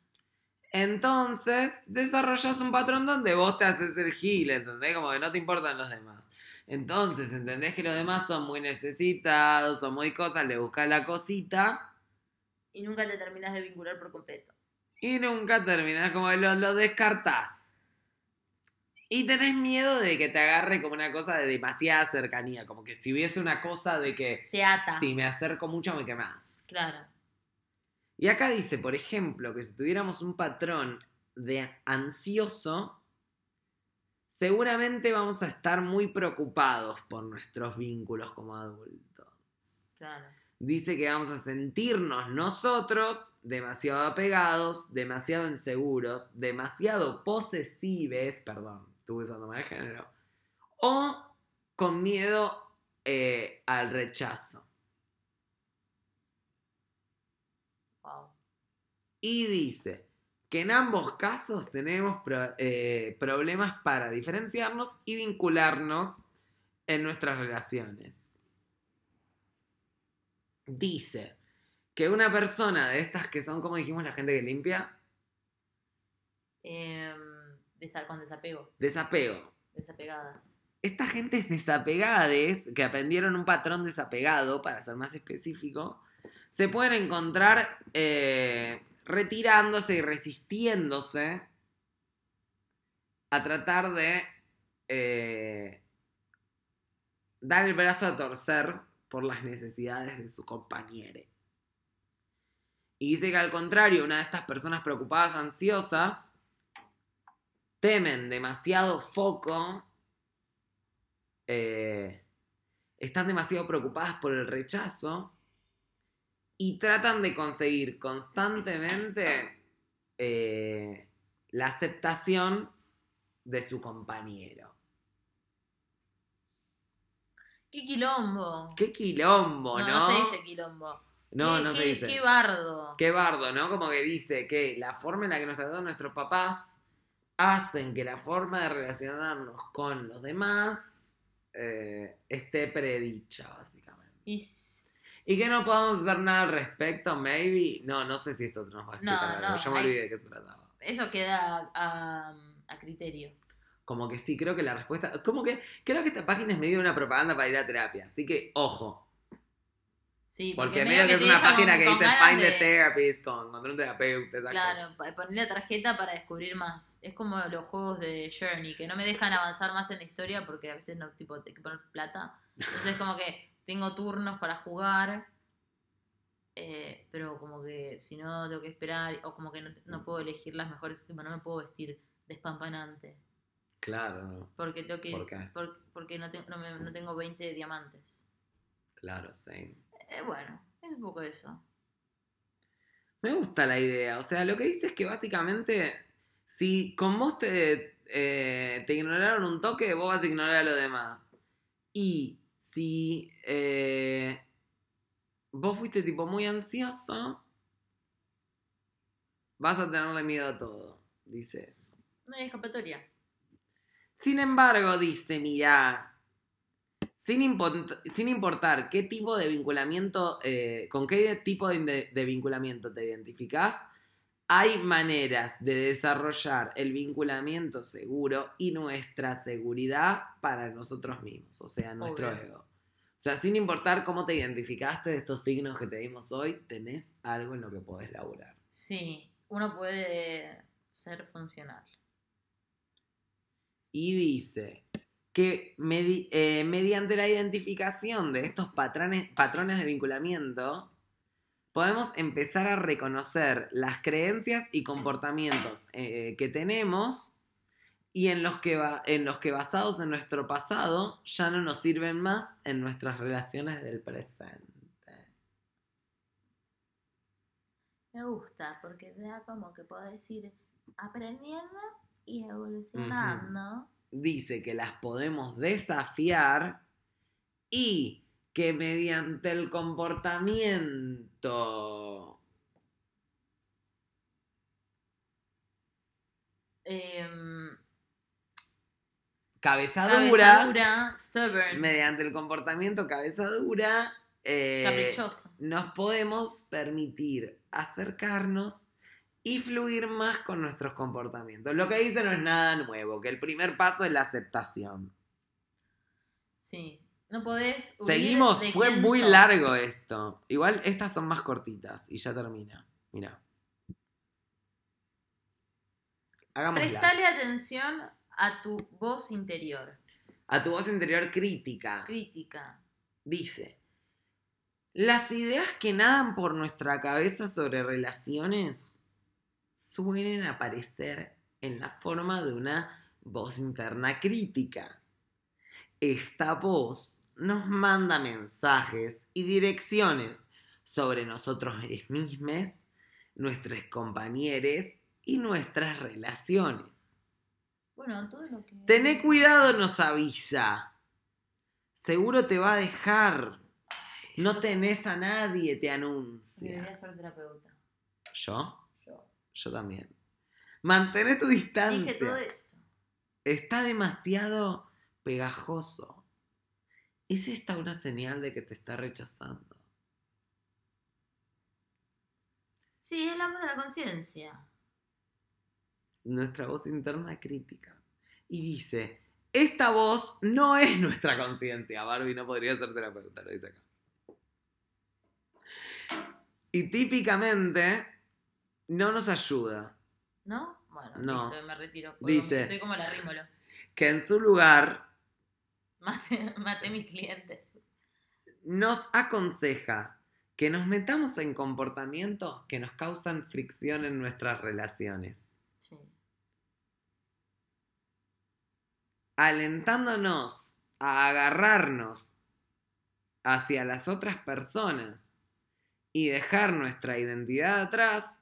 entonces desarrollas un patrón donde vos te haces el gil, ¿entendés? Como que no te importan los demás. Entonces, ¿entendés que los demás son muy necesitados, son muy cosas, le buscas la cosita Y nunca te terminas de vincular por completo. y nunca terminás como lo, lo descartás. Y tenés miedo de que te agarre como una cosa de demasiada cercanía, como que si hubiese una cosa de que Te ata. si me acerco mucho me quemás. Claro. Y acá dice, por ejemplo, que si tuviéramos un patrón de ansioso, seguramente vamos a estar muy preocupados por nuestros vínculos como adultos. Claro. Dice que vamos a sentirnos nosotros demasiado apegados, demasiado inseguros, demasiado posesives, perdón, estuve usando mal el género, o con miedo eh, al rechazo. Wow. Y dice que en ambos casos tenemos pro- eh, problemas para diferenciarnos y vincularnos en nuestras relaciones. Dice que una persona de estas que son, como dijimos, la gente que limpia, Em, con desapego. desapego. Desapegadas. Esta gente es desapegades, que aprendieron un patrón desapegado, para ser más específico, se pueden encontrar eh, retirándose y resistiéndose a tratar de eh, dar el brazo a torcer por las necesidades de su compañero. Y dice que al contrario, una de estas personas preocupadas, ansiosas, temen demasiado foco eh, están demasiado preocupadas por el rechazo y tratan de conseguir constantemente eh, la aceptación de su compañero. ¡Qué quilombo! ¡Qué quilombo, no, no! no se dice quilombo. No, Qué- no qué- se dice. Qué bardo. Qué bardo, ¿no? Como que dice que la forma en la que nos tratan nuestros papás hacen que la forma de relacionarnos con los demás eh, esté predicha, básicamente. Y Y que no podamos hacer nada al respecto, maybe. No, no sé si esto nos va a No, explicar algo. no, Yo me hay- olvidé de qué se trataba. eso queda a, a criterio. Como que sí, creo que la respuesta. Como que creo que esta página es medio una propaganda para ir a terapia. Así que, ojo. Sí, Porque, medio medio que es te una página que dice Find de- a therapist con encontrar un terapeuta. cosas. Claro, poner la tarjeta para descubrir más. Es como los juegos de Journey, que no me dejan avanzar más en la historia porque a veces no, tipo, tengo que poner plata. Entonces como que tengo turnos para jugar, eh, pero como que si no tengo que esperar, o como que no, no puedo elegir las mejores, tipo, no me puedo vestir despampanante. Claro, no. Porque tengo que ¿Por qué? por- porque no, tengo no, me- no tengo 20 diamantes. Claro, same. Eh, bueno, es un poco eso. Me gusta la idea. O sea, lo que dice es que básicamente, si con vos te, eh, te ignoraron un toque, vos vas a ignorar a lo demás. Y si eh, vos fuiste tipo muy ansioso, vas a tenerle miedo a todo. Dice eso. No hay escapatoria. Sin embargo, dice, mira, sin, import- sin importar qué tipo de vinculamiento, eh, con qué tipo de, de vinculamiento te identificás, hay maneras de desarrollar el vinculamiento seguro y nuestra seguridad para nosotros mismos, o sea, nuestro Obvio. ego. O sea, sin importar cómo te identificaste de estos signos que te dimos hoy, tenés algo en lo que podés laburar. Sí, uno puede ser funcional. Y dice que medi- eh, mediante la identificación de estos patrones, patrones de vinculamiento, podemos empezar a reconocer las creencias y comportamientos eh, que tenemos y en los, que va- en los que basados en nuestro pasado ya no nos sirven más en nuestras relaciones del presente. Me gusta porque da como que podés ir aprendiendo y evolucionando. dice que las podemos desafiar y que mediante el comportamiento Em, cabeza cabeza dura, dura, stubborn, mediante el comportamiento cabeza dura, eh, caprichoso. nos podemos permitir acercarnos y fluir más con nuestros comportamientos. Lo que dice no es nada nuevo, que el primer paso es la aceptación. Sí. No podés. huir Seguimos, de fue muy sos. largo esto. Igual estas son más cortitas y ya termina. Mira. Hagámoslas. Prestale atención a tu voz interior. A tu voz interior crítica. Crítica. Dice, las ideas que nadan por nuestra cabeza sobre relaciones suelen aparecer en la forma de una voz interna crítica. Esta voz nos manda mensajes y direcciones sobre nosotros mismos, nuestros compañeros y nuestras relaciones. Bueno, todo lo que. Tené cuidado, nos avisa. Seguro te va a dejar. No tenés a nadie, te anuncia. Debería ser terapeuta. ¿Yo? Yo. Yo también. Mantén tu distancia. Dije todo esto. Está demasiado pegajoso. ¿Es esta una señal de que te está rechazando? Sí, es la voz de la conciencia. Nuestra voz interna crítica. Y dice, esta voz no es nuestra conciencia. Barbie no podría ser terapeuta, lo dice acá. Y típicamente no nos ayuda. ¿No? Bueno, No. listo, me retiro. Dice- Soy como la rímolo. Que en su lugar Maté *laughs* mis clientes. nos aconseja que nos metamos en comportamientos que nos causan fricción en nuestras relaciones, Sí. alentándonos a agarrarnos hacia las otras personas y dejar nuestra identidad atrás,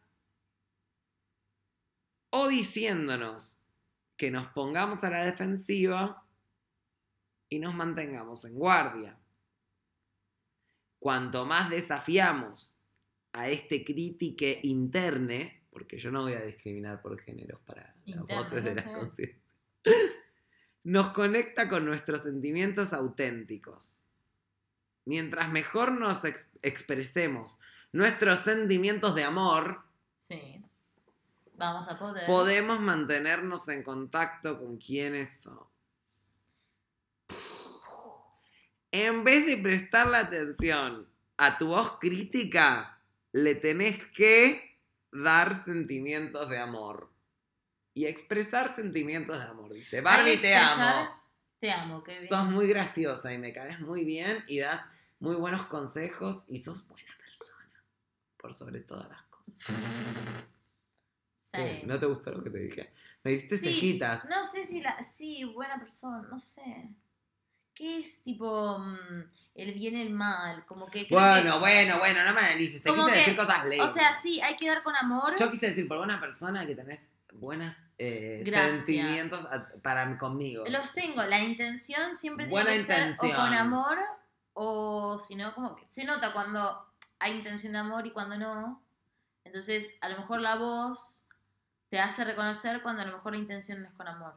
o diciéndonos que nos pongamos a la defensiva y nos mantengamos en guardia. Cuanto más desafiamos a este crítique interne, porque yo no voy a discriminar por géneros para las voces de la conciencia, *laughs* nos conecta con nuestros sentimientos auténticos. Mientras mejor nos ex- expresemos nuestros sentimientos de amor, Sí. Vamos a poder. podemos mantenernos en contacto con quienes somos. En vez de prestarle atención a tu voz crítica, le tenés que dar sentimientos de amor. Y expresar sentimientos de amor. Dice, Barbie, te amo. Te amo, qué bien. Sos muy graciosa y me caes muy bien y das muy buenos consejos y sos buena persona. Por sobre todas las cosas. Sí. ¿No te gustó lo que te dije? Me diste Sí, cejitas. No sé si la. Sí, buena persona, no sé. ¿Qué es tipo mm, el bien y el mal? Como que. Bueno, que- bueno, bueno, no me analices. Te Como quise que- decir cosas O lindas. sea, sí, hay que dar con amor. Yo quise decir por buena persona que tenés buenas eh, sentimientos para conmigo. Los tengo. La intención siempre Buena tiene que ser o intención. con amor o si no, como que se nota cuando hay intención de amor y cuando no. Entonces, a lo mejor la voz te hace reconocer cuando a lo mejor la intención no es con amor.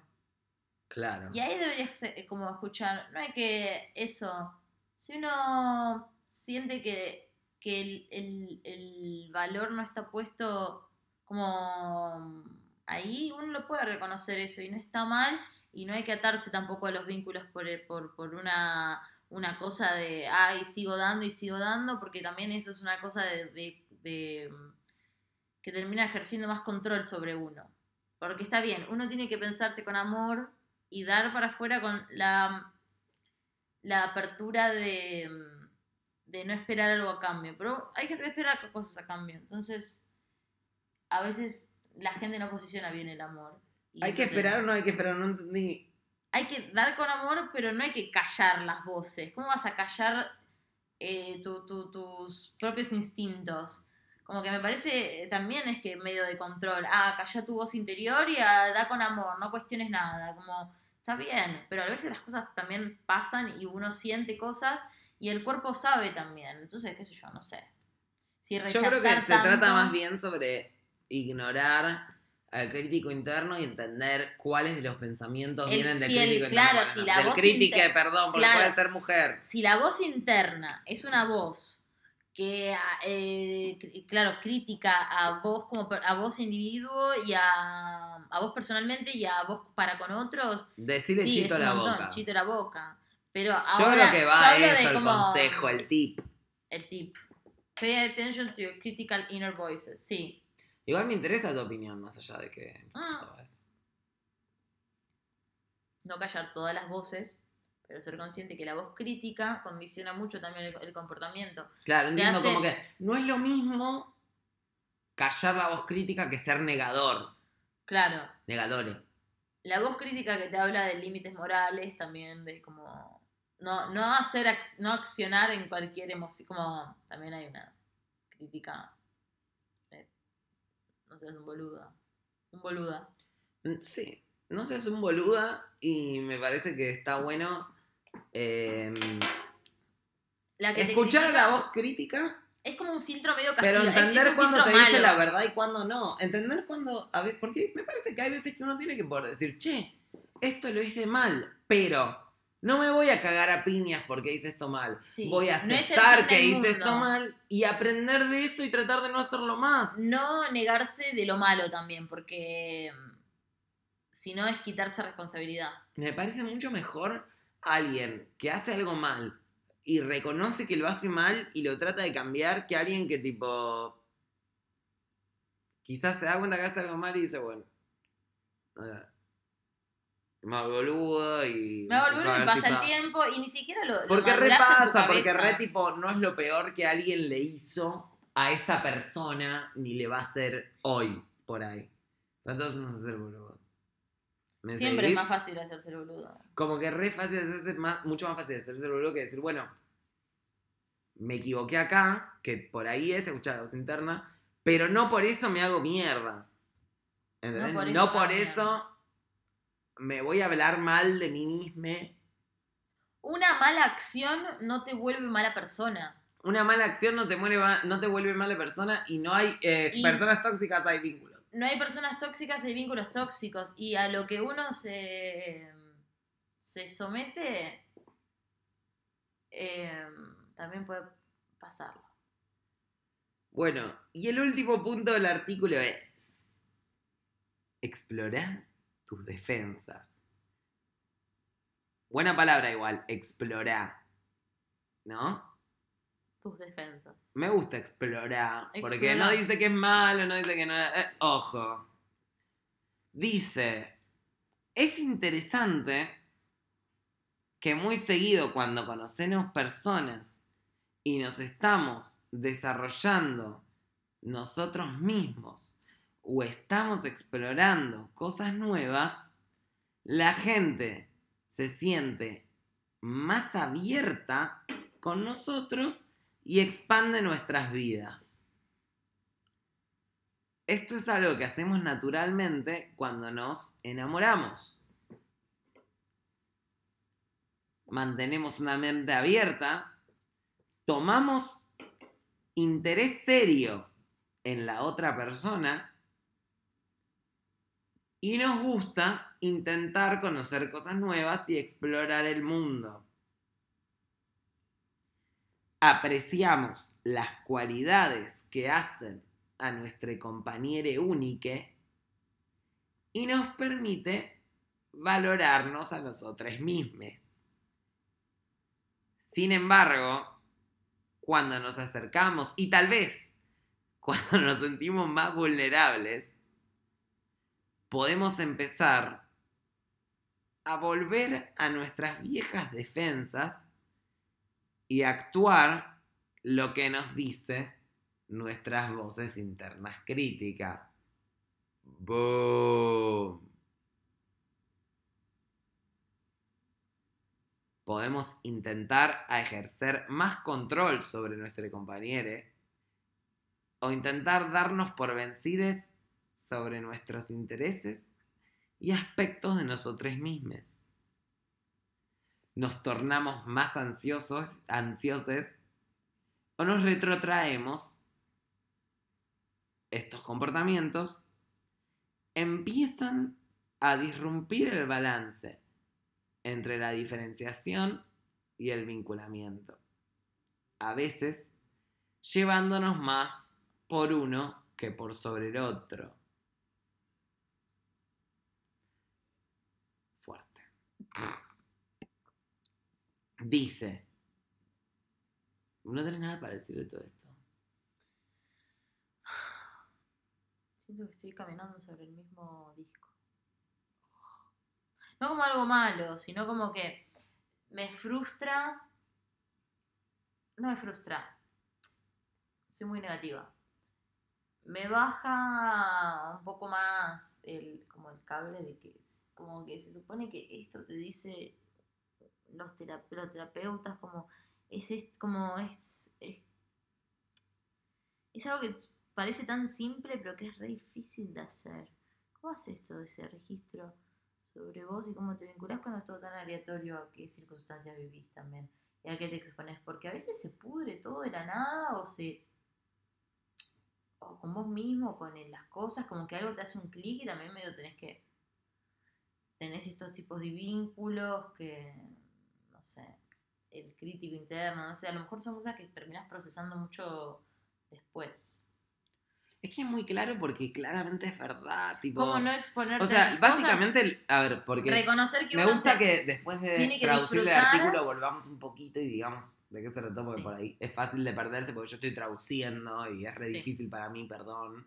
Claro. Y ahí deberías eh, como escuchar, no hay que eso, si uno siente que, que el, el- el valor no está puesto Como ahí uno lo puede reconocer eso y no está mal y no hay que atarse tampoco a los vínculos por, por, por una, una cosa de, ay, sigo dando y sigo dando, porque también eso es una cosa de- de- que termina ejerciendo más control sobre uno. Porque está bien, uno tiene que pensarse con amor y dar para afuera con la, la apertura de, de no esperar algo a cambio. Pero hay gente que espera cosas a cambio. Entonces, a veces la gente no posiciona bien el amor. ¿Hay que esperar o no hay que esperar? No entendí. hay que dar con amor, pero no hay que callar las voces. ¿Cómo vas a callar eh, tu- tu- tus propios instintos? Como que me parece eh, también es que medio de control. Ah, calla tu voz interior y ah, da con amor, no cuestiones nada. Como, está bien, pero a veces las cosas también pasan y uno siente cosas y el cuerpo sabe también. Entonces, qué sé yo, no sé. Si Yo creo que se trata más bien sobre ignorar al crítico interno y entender cuáles de los pensamientos El- vienen del si el- crítico interno. claro, Bueno, si la del voz crítico, inter- perdón, porque Claro. puede ser mujer. si la voz interna es una voz que, eh, cr- claro, crítica a vos como a vos individuo y a, a vos personalmente y a vos para con otros, Decirle sí, chito es un la montón, boca. chito la boca. Pero Yo creo que va eso el como- consejo, el tip. el tip. Pay attention to your critical inner voices. Sí. Igual me interesa tu opinión, más allá de que... Ah. No callar todas las voces, pero ser consciente que la voz crítica condiciona mucho también el, el comportamiento. Claro, entiendo hace- como que no es lo mismo callar la voz crítica que ser negador. Claro, Negadores. La voz crítica que te habla de límites morales, también de como no, no hacer ac- no accionar en cualquier emoción, como también hay una crítica de, no sé, es un boludo. Un boluda. Mm, Sí, no sé, es un boluda y me parece que está bueno eh, La que te escuchar critica la voz crítica, es como un filtro medio pero castigo. es entender cuándo te dice la verdad y cuándo no. Entender cuándo, a ver, porque me parece que hay veces que uno tiene que poder decir, che, esto lo hice mal, pero no me voy a cagar a piñas porque hice esto mal. Sí, Voy a aceptar que hice mundo. esto mal y aprender de eso y tratar de no hacerlo más. No negarse de lo malo también, porque mm, si no es quitarse responsabilidad. Me parece mucho mejor alguien que hace algo mal y reconoce que lo hace mal y lo trata de cambiar que alguien que tipo quizás se da cuenta que hace algo mal y dice, bueno, me hago boludo y... Me hago boludo y pasa el tiempo y ni siquiera lo, Porque re madurás en tu pasa, porque re tipo no es lo peor que alguien le hizo a esta persona ni le va a hacer hoy por ahí. Pero entonces no se hace el boludo. ¿Me Siempre es más fácil hacerse el boludo. como que re fácil hacerse más, mucho más fácil hacerse el boludo que decir, bueno, me equivoqué acá, que por ahí es escuchar la voz interna, pero no por eso me hago mierda. ¿Entendés? No por eso No me por hago eso me voy a hablar mal de mí mismo. Una mala acción no te vuelve mala persona. Una mala acción no te, muere, no te vuelve mala persona y no hay eh, Y- personas tóxicas, hay vínculos. No hay personas tóxicas, hay vínculos tóxicos. Y a lo que uno se, se somete, eh, también puede pasarlo. Bueno, y el último punto del artículo es explorar tus defensas. Buena palabra igual, explorar. ¿No? Tus defensas. Me gusta explorar, porque no dice que es malo, no dice que no... eh, ojo. Dice, es interesante que muy seguido cuando conocemos personas y nos estamos desarrollando nosotros mismos o estamos explorando cosas nuevas, la gente se siente más abierta con nosotros y expande nuestras vidas. Esto es algo que hacemos naturalmente cuando nos enamoramos. Mantenemos una mente abierta, tomamos interés serio en la otra persona y nos gusta intentar conocer cosas nuevas y explorar el mundo. Apreciamos las cualidades que hacen a nuestro compañero únique y nos permite valorarnos a nosotros mismos. Sin embargo, cuando nos acercamos y tal vez cuando nos sentimos más vulnerables, podemos empezar a volver a nuestras viejas defensas y actuar lo que nos dice nuestras voces internas críticas. Boom. Podemos intentar ejercer más control sobre nuestro compañero o intentar darnos por vencidos sobre nuestros intereses y aspectos de nosotros mismos. Nos tornamos más ansiosos, ansiosos o nos retrotraemos. Estos comportamientos empiezan a disrumpir el balance entre la diferenciación y el vinculamiento. A veces llevándonos más por uno que por sobre el otro. Fuerte. *laughs* Dice, no tenés nada para decir de todo esto. *sighs* Siento que estoy caminando sobre el mismo disco. No como algo malo, sino como que me frustra. No me frustra. Soy muy negativa. Me baja un poco más el, como el cable de que como que se supone que esto te dice los, terapeutas como es, como es, es, es algo que parece tan simple pero que es re difícil de hacer. ¿Cómo haces todo ese registro? sobre vos y cómo te vinculás cuando es todo tan aleatorio a qué circunstancias vivís también y a qué te expones. Porque a veces se pudre todo de la nada o se. o con vos mismo, o con las cosas, como que algo te hace un clic y también medio tenés que. tenés estos tipos de vínculos que. No sé. el crítico interno, no sé, a lo mejor son cosas que terminás procesando mucho después. Es que es muy claro porque claramente es verdad. Tipo, ¿Cómo no exponerte? O sea, básicamente, a ver, porque reconocer que me gusta que después de traducir el artículo volvamos un poquito y digamos de qué se trató, porque por ahí es fácil de perderse porque yo estoy traduciendo y es re difícil para mí, perdón.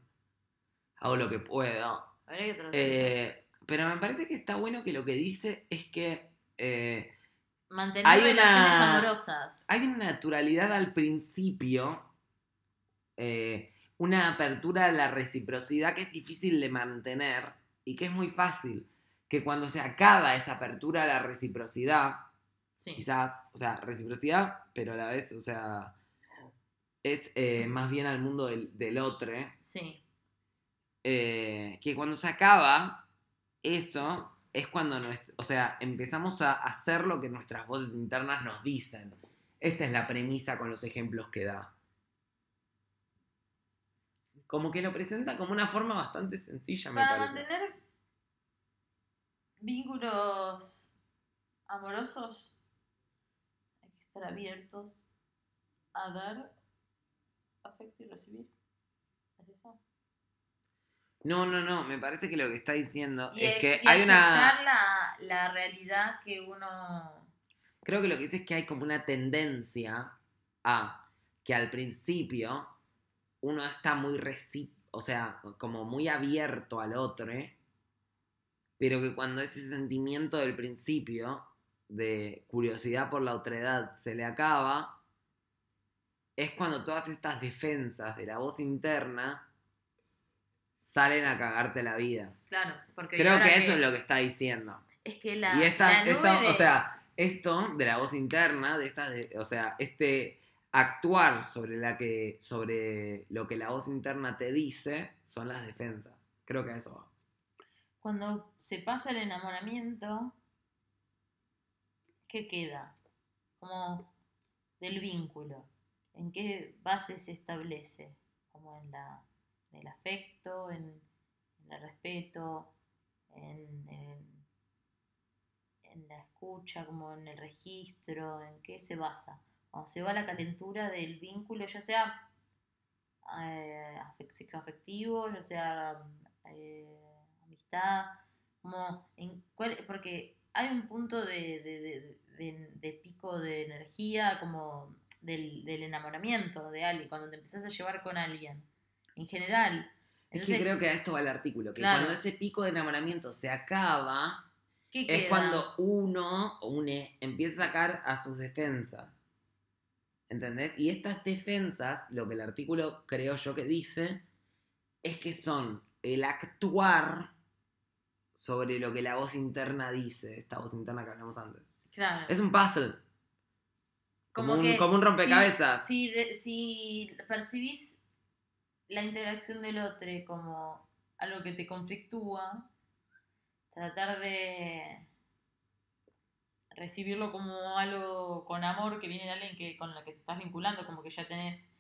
Hago lo que puedo. Eh, pero me parece que está bueno que lo que dice es que... Eh, Mantener hay relaciones amorosas. Hay una naturalidad al principio... Eh, una apertura a la reciprocidad que es difícil de mantener y que es muy fácil. Que cuando se acaba esa apertura a la reciprocidad, quizás, o sea, reciprocidad, pero a la vez, o sea, es eh, más bien al mundo del, otro. Sí. Eh, que cuando se acaba eso, es cuando, o sea, empezamos a hacer lo que nuestras voces internas nos dicen. Esta es la premisa con los ejemplos que da como que lo presenta como una forma bastante sencilla, me Para mantener vínculos amorosos hay que estar abiertos a dar afecto y recibir. ¿Es eso? No, no, no, me parece que lo que está diciendo es, que y hay una... La, la realidad que uno... Creo que lo que dice es que hay como una tendencia a que al principio uno está muy o sea, como muy abierto al otro, ¿eh? pero que cuando ese sentimiento del principio de curiosidad por la otredad se le acaba, es cuando todas estas defensas de la voz interna salen a cagarte la vida. Claro, porque creo que eso es lo que está diciendo. Es que la, y esta, o sea, esto de la voz interna, de estas, o sea, este actuar sobre, la que, sobre lo que la voz interna te dice son las defensas. Creo que eso va. Cuando se pasa el enamoramiento, ¿qué queda? Como del vínculo. ¿En qué base se establece? Como en, la, el afecto, en, el respeto, en, la escucha, como en el registro, ¿en qué se basa? se va la calentura del vínculo, ya sea eh, afec- sexoafectivo, ya sea eh, amistad, como en cuál- porque hay un punto de- de pico de energía como del, del enamoramiento de alguien, cuando te empezás a llevar con alguien, en general. Es Entonces, que creo que a esto va el artículo, que Claro. cuando ese pico de enamoramiento se acaba, ¿qué es queda? cuando uno o une empieza a sacar a sus defensas. ¿Entendés? Y estas defensas, lo que el artículo creo yo que dice, es que son el actuar sobre lo que la voz interna dice, esta voz interna que hablamos antes. Claro. Es un puzzle. Como, un, que como un rompecabezas. Si, si, si percibís la interacción del otro como algo que te conflictúa, tratar de recibirlo como algo con amor que viene de alguien que, con la que te estás vinculando, como que ya tenés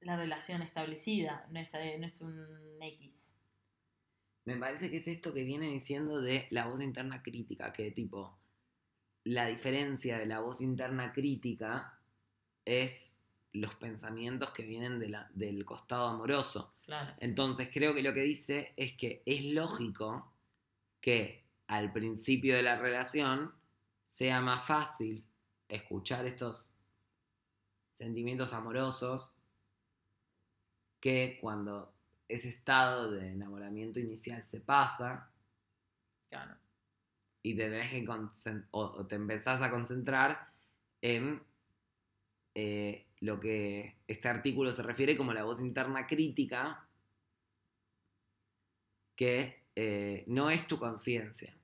la relación establecida, no es, eh, no es un X. Me parece que es esto que viene diciendo de la voz interna crítica, que tipo, la diferencia de la voz interna crítica es los pensamientos que vienen de la- del costado amoroso. Claro. Entonces creo que lo que dice es que es lógico que al principio de la relación sea más fácil escuchar estos sentimientos amorosos que cuando ese estado de enamoramiento inicial se pasa Claro. y te tenés que o te empezás a concentrar en eh, lo que este artículo se refiere como la voz interna crítica, que eh, no es tu conciencia,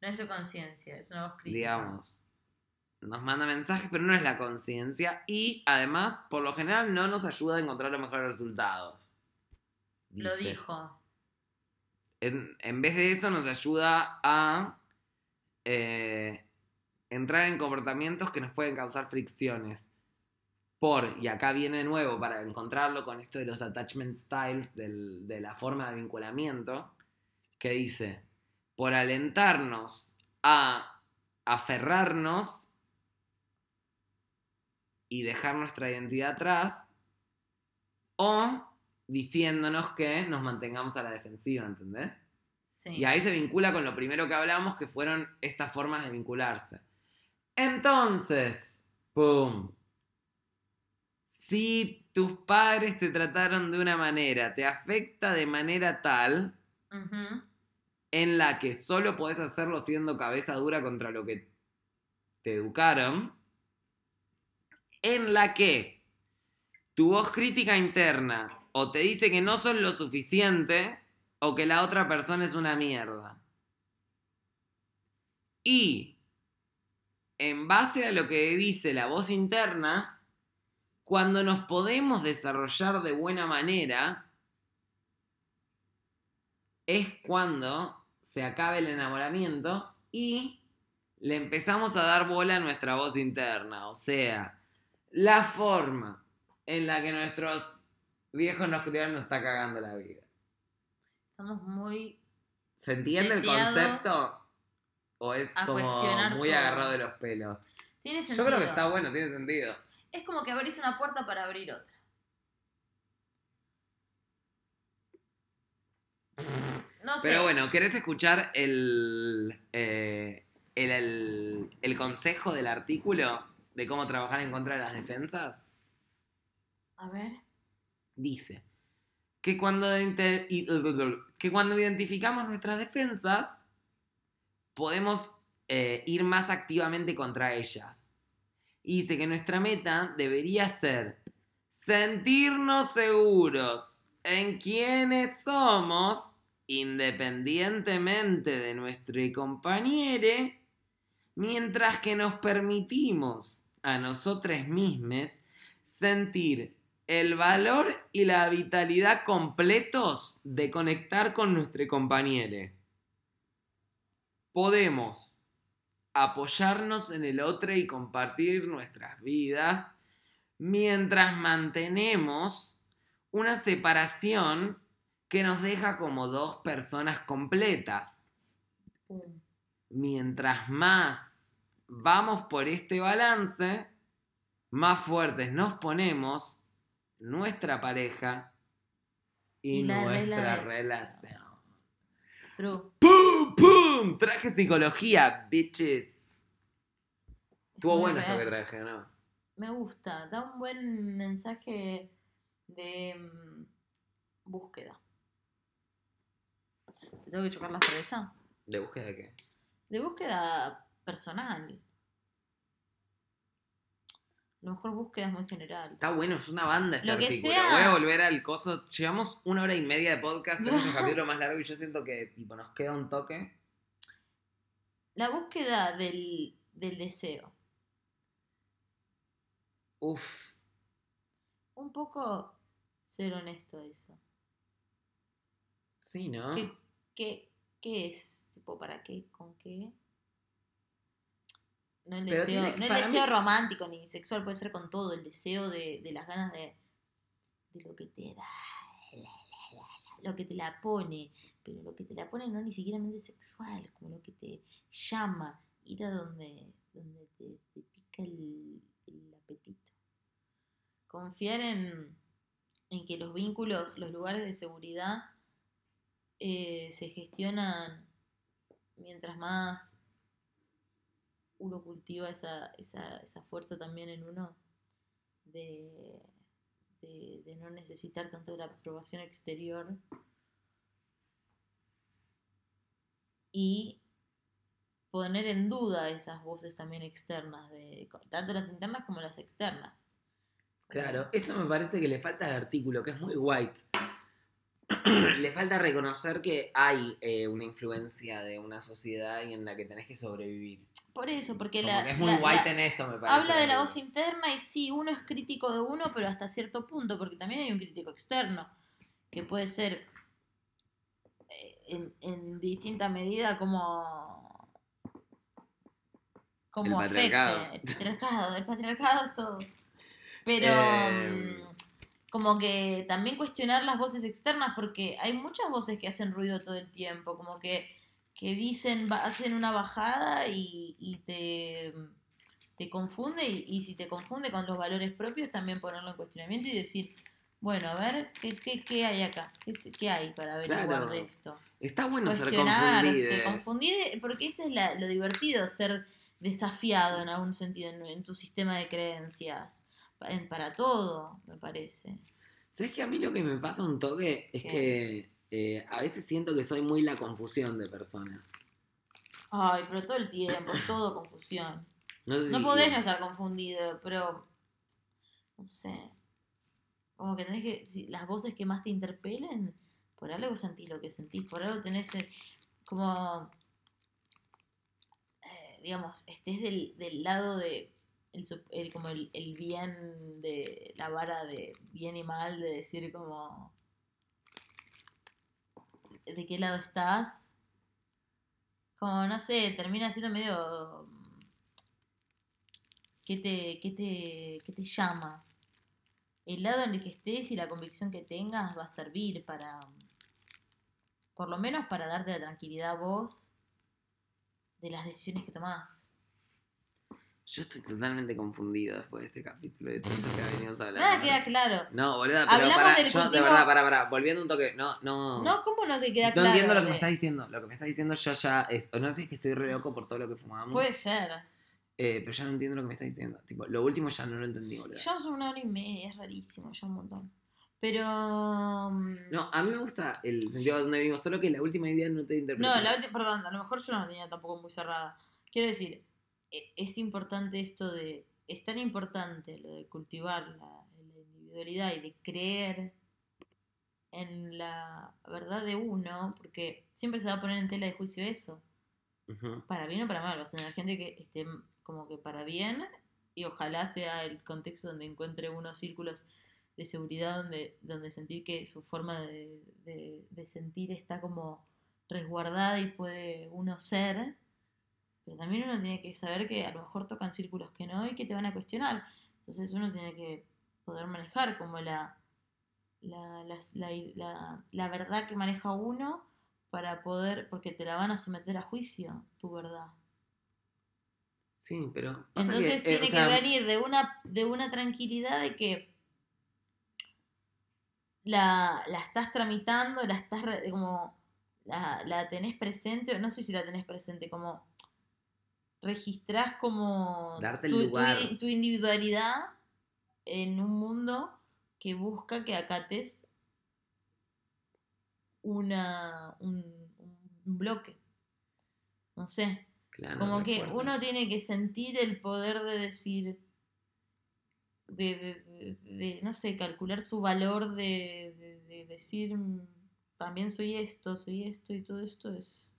No es tu conciencia, es una voz crítica. digamos. Nos manda mensajes, pero no es la conciencia. Y además, por lo general, no nos ayuda a encontrar los mejores resultados. Lo dijo. en, en vez de eso nos ayuda a eh, entrar en comportamientos que nos pueden causar fricciones. Por, y acá viene de nuevo para encontrarlo con esto de los attachment styles, del- de la forma de vinculamiento, que dice, por alentarnos a aferrarnos y dejar nuestra identidad atrás, o diciéndonos que nos mantengamos a la defensiva, ¿entendés? Sí. Y ahí se vincula con lo primero que hablamos, que fueron estas formas de vincularse. Entonces, ¡pum! Si tus padres te trataron de una manera, te afecta de manera tal en la que solo podés hacerlo siendo cabeza dura contra lo que te educaron, en la que tu voz crítica interna o te dice que no son lo suficiente o que la otra persona es una mierda. Y en base a lo que dice la voz interna, cuando nos podemos desarrollar de buena manera, es cuando se acabe el enamoramiento y le empezamos a dar bola a nuestra voz interna. O sea, la forma en la que nuestros viejos nos criaron nos está cagando la vida. Estamos muy. ¿Se entiende el concepto? ¿O es como muy todo. agarrado de los pelos? Tiene Yo sentido. creo que está bueno, tiene sentido. Es como que abrís una puerta para abrir otra. No sé. Pero bueno, ¿querés escuchar el, eh, el, el- el consejo del artículo de cómo trabajar en contra de las defensas? A ver. Dice que cuando, que cuando identificamos nuestras defensas, podemos eh, ir más activamente contra ellas. Y dice que nuestra meta debería ser sentirnos seguros en quienes somos, independientemente de nuestro compañero, mientras que nos permitimos a nosotros mismos sentir el valor y la vitalidad completos de conectar con nuestro compañero. Podemos apoyarnos en el otro y compartir nuestras vidas mientras mantenemos una separación que nos deja como dos personas completas. Mientras más vamos por este balance, más fuertes nos ponemos, nuestra pareja y, nuestra relación. ¡Pum! ¡Pum! Traje psicología, bitches. Estuvo bueno esto que traje, ¿no? Me gusta, da un buen mensaje de mm, búsqueda. ¿Te tengo que chocar la cerveza? ¿De búsqueda de qué? De búsqueda personal. A lo mejor búsqueda es muy general. Está bueno, es una banda este Lo que artículo. sea- Voy a volver al coso. Llevamos una hora y media de podcast, tenemos el *laughs* capítulo más largo y yo siento que tipo nos queda un toque. La búsqueda del, del deseo. Uf. Un poco ser honesto eso. Sí, ¿no? ¿Qué, qué, qué es? Tipo, ¿para qué? ¿Con qué? No el deseo, tiene no el deseo mí- romántico ni sexual, puede ser con todo, el deseo de, de las ganas de, de lo que te da, la, la, la, la, lo que te la pone, pero lo que te la pone no ni siquiera sexual, como lo que te llama, ir a donde, donde te, te pica el, el apetito. Confiar en, en que los vínculos, los lugares de seguridad eh, se gestionan mientras más uno cultiva esa, esa, esa fuerza también en uno de, de, de no necesitar tanto de la aprobación exterior y poner en duda esas voces también externas, de, tanto las internas como las externas. Claro, eso me parece que le falta al artículo, que es muy white. *clears throat* le falta reconocer que hay eh, una influencia de una sociedad y en la que tenés que sobrevivir. Por eso, porque Como la, que es muy la- white la- en eso, me parece. habla de la voz interna y sí, uno es crítico de uno, pero hasta cierto punto, porque también hay un crítico externo, que puede ser eh, en, en distinta medida como, como El afecte. patriarcado. El patriarcado, el patriarcado es todo. *laughs* Pero Eh, como que también cuestionar las voces externas, porque hay muchas voces que hacen ruido todo el tiempo, como que, que dicen, hacen una bajada y, y te, te confunde, y, y si te confunde con los valores propios, también ponerlo en cuestionamiento y decir, bueno, a ver, ¿qué, qué, qué hay acá? ¿Qué, qué hay para averiguar Claro. de esto? Está bueno ser confundido. confundir, porque ese es la- lo divertido, ser desafiado en algún sentido en, en tu sistema de creencias, para todo, me parece. ¿Sabes que a mí lo que me pasa un toque es ¿Qué? que eh, a veces siento que soy muy la confusión de personas? Ay, pero todo el tiempo, *laughs* todo confusión. No, sé No podés no estar confundido, pero no sé. Como que tenés que, si las voces que más te interpelen, por algo sentís lo que sentís, por algo tenés eh, como, eh, digamos, estés del, del lado de, el, el- como el, el bien de la vara de bien y mal, de decir como, de qué lado estás. Como, no sé, termina siendo medio ¿Qué te, qué te, qué te llama? El lado en el que estés y la convicción que tengas va a servir para, por lo menos para darte la tranquilidad a vos de las decisiones que tomás. Yo estoy totalmente confundido después de este capítulo de todo esto que venimos hablando. Nada queda claro. No, boluda, pero Hablamos para, del yo de cultivo- verdad, para, para, volviendo un toque, no, no. No, ¿cómo no te queda no claro? entiendo lo que de- me estás diciendo. Lo que me estás diciendo yo ya es, o no sé si es que estoy re loco por todo lo que fumamos. Puede ser. eh, pero ya no entiendo lo que me estás diciendo. Tipo, lo último ya no lo entendí, boludo. Llevamos una hora y media, es rarísimo, ya un montón. Pero. mm, No, a mí me gusta el sentido de donde venimos, solo que la última idea no te interpreté. No, la última, perdón, a lo mejor yo no la tenía tampoco muy cerrada. Quiero decir, es importante esto de, es tan importante lo de cultivar la, la individualidad y de creer en la verdad de uno, porque siempre se va a poner en tela de juicio eso, para bien o para mal, vas a tener gente que esté como que para bien y ojalá sea el contexto donde encuentre unos círculos de seguridad donde, donde sentir que su forma de, de- de sentir está como resguardada y puede uno ser, pero también uno tiene que saber que a lo mejor tocan círculos que no y que te van a cuestionar. Entonces uno tiene que poder manejar como la, la, la, verdad que maneja uno para poder, porque te la van a someter a juicio, tu verdad. Sí, pero. Entonces que, eh, tiene o sea, que venir de una, de una tranquilidad de que la, la estás tramitando, la estás como la, la tenés presente, no sé si la tenés presente, como registrás como Darte tu, tu lugar. i- tu individualidad en un mundo que busca que acates una, un, un bloque. No sé. Claro, Como que uno tiene que sentir el poder de decir, de, de- de- de, no sé, calcular su valor de, de- de decir, también soy esto, soy esto y todo esto es,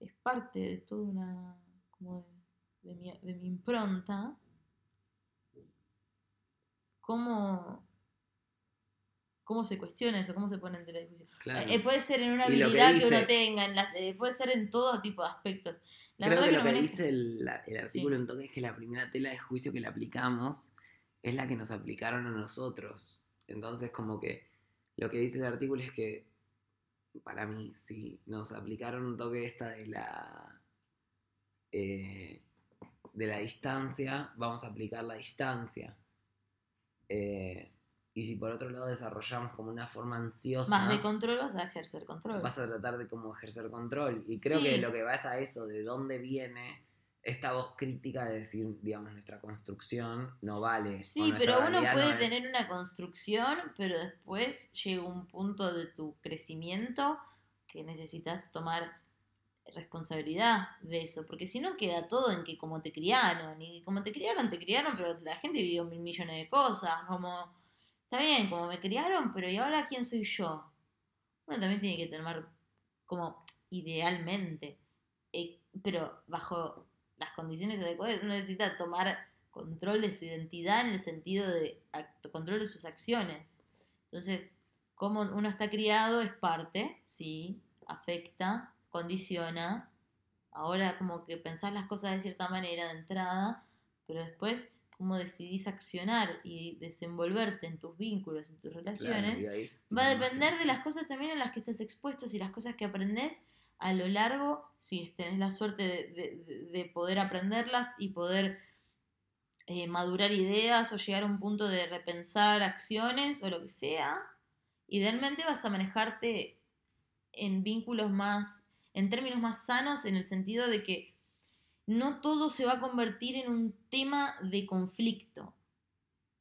es parte de toda una, como de, de mi, de mi impronta. ¿Cómo, ¿Cómo se cuestiona eso? ¿Cómo se pone en tela de juicio? Claro. Eh, puede ser en una que habilidad que, uno tenga, en las- eh, puede ser en todo tipo de aspectos. La Creo verdad que lo que dice el, la- el artículo en toque es que la primera tela de juicio que le aplicamos es la que nos aplicaron a nosotros. Entonces, como que lo que dice el artículo es que, para mí, si nos aplicaron un toque esta de la. Eh, de la distancia, vamos a aplicar la distancia. Eh, y si por otro lado desarrollamos como una forma ansiosa Más de control vas a ejercer control. vas a tratar de como ejercer control. Y creo Sí. que lo que va es a eso, de dónde viene esta voz crítica de decir, digamos, nuestra construcción no vale. Sí, pero uno puede no es- tener una construcción, pero después llega un punto de tu crecimiento que necesitas tomar responsabilidad de eso, porque si no queda todo en que como te criaron, y como te criaron, te criaron, pero la gente vivió mil millones de cosas, como, está bien, como me criaron, pero ¿y ahora quién soy yo? Uno también tiene que tomar como idealmente, eh, pero bajo las condiciones adecuadas, uno necesita tomar control de su identidad en el sentido de control de sus acciones. Entonces, cómo uno está criado es parte, sí, afecta, condiciona. Ahora como que pensás las cosas de cierta manera de entrada, pero después cómo decidís accionar y desenvolverte en tus vínculos, en tus relaciones, ahí- Va a depender de las cosas también en las que estés expuesto y las cosas que aprendes a lo largo, si tenés la suerte de, de- de poder aprenderlas y poder eh, madurar ideas o llegar a un punto de repensar acciones o lo que sea, idealmente vas a manejarte en vínculos más, en términos más sanos, en el sentido de que no todo se va a convertir en un tema de conflicto.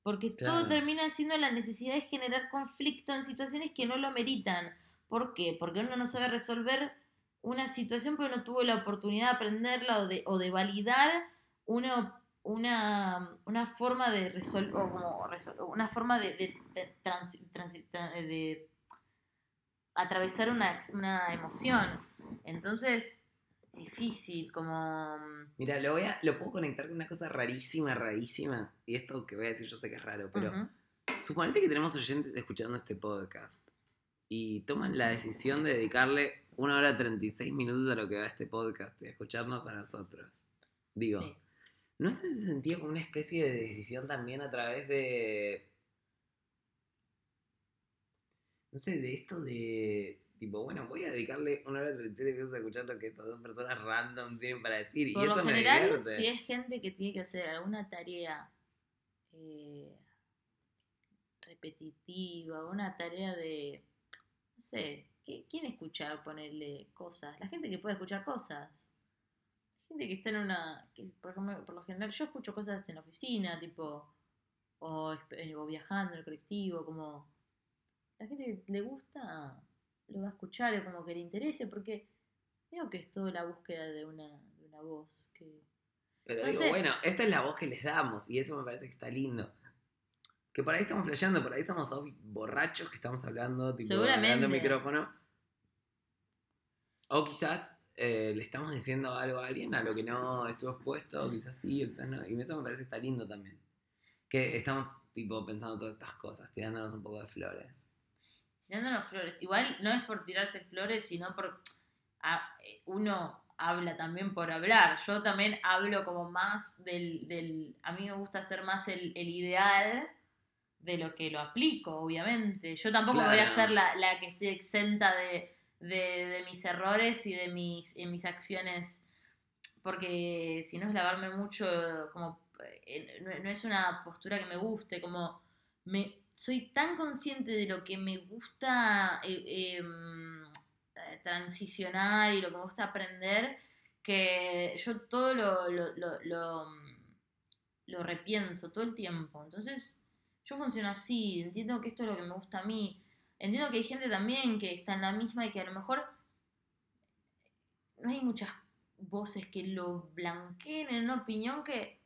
Porque todo termina siendo la necesidad de generar conflicto en situaciones que no lo meritan. ¿Por qué? Porque uno no sabe resolver una situación porque no tuvo la oportunidad de aprenderla o de, o de validar una, una, una forma de resolver, una forma de atravesar una, una emoción. Entonces, difícil, como... Mira, lo, voy a, lo puedo conectar con una cosa rarísima, rarísima. Y esto que voy a decir yo sé que es raro, pero Ujú. suponete que tenemos oyentes escuchando este podcast y toman la decisión de dedicarle una hora 36 minutos a lo que va este podcast y a escucharnos a nosotros. Digo, Sí. ¿no es en ese sentido como una especie de decisión también a través de. No sé, de esto de. Tipo, bueno, voy a dedicarle una hora 37 minutos a escuchar lo que estas dos personas random tienen para decir. y Por eso lo me general, divierte. si es gente que tiene que hacer alguna tarea eh, repetitiva, una tarea de, no sé, ¿qué- ¿quién escucha ponerle cosas? La gente que puede escuchar cosas. Gente que está en una, que por, ejemplo, por lo general yo escucho cosas en la oficina, tipo, o, o viajando en el colectivo, como la gente que le gusta lo va a escuchar o como que le interese, porque Creo que es toda la búsqueda de una, de una voz que... Pero No digo, sé. bueno, esta es la voz que les damos y eso me parece que está lindo. Que por ahí estamos flasheando, por ahí somos dos borrachos que estamos hablando, tipo, Seguramente. micrófono. O quizás eh, le estamos diciendo algo a alguien a lo que no estuvo expuesto, o quizás sí, o quizás no. Y eso me parece que está lindo también. Que estamos, tipo, pensando todas estas cosas, tirándonos un poco de flores. Tirándonos flores. Igual no es por tirarse flores, sino por... ah, eh, uno habla también por hablar. Yo también hablo como más del... del a mí me gusta hacer más el, el ideal de lo que lo aplico, obviamente. Yo tampoco voy a hacer la, la que estoy exenta de, de- de mis errores y de mis, mis acciones, porque si no es lavarme mucho, como eh, no, no es una postura que me guste, como me, soy tan consciente de lo que me gusta eh, em, eh, transicionar y lo que me gusta aprender, que yo todo lo, lo, lo, lo, repienso todo el tiempo. Entonces, yo funciono así, entiendo que esto es lo que me gusta a mí. Entiendo que hay gente también que está en la misma y que a lo mejor no hay muchas voces que lo blanqueen en una opinión que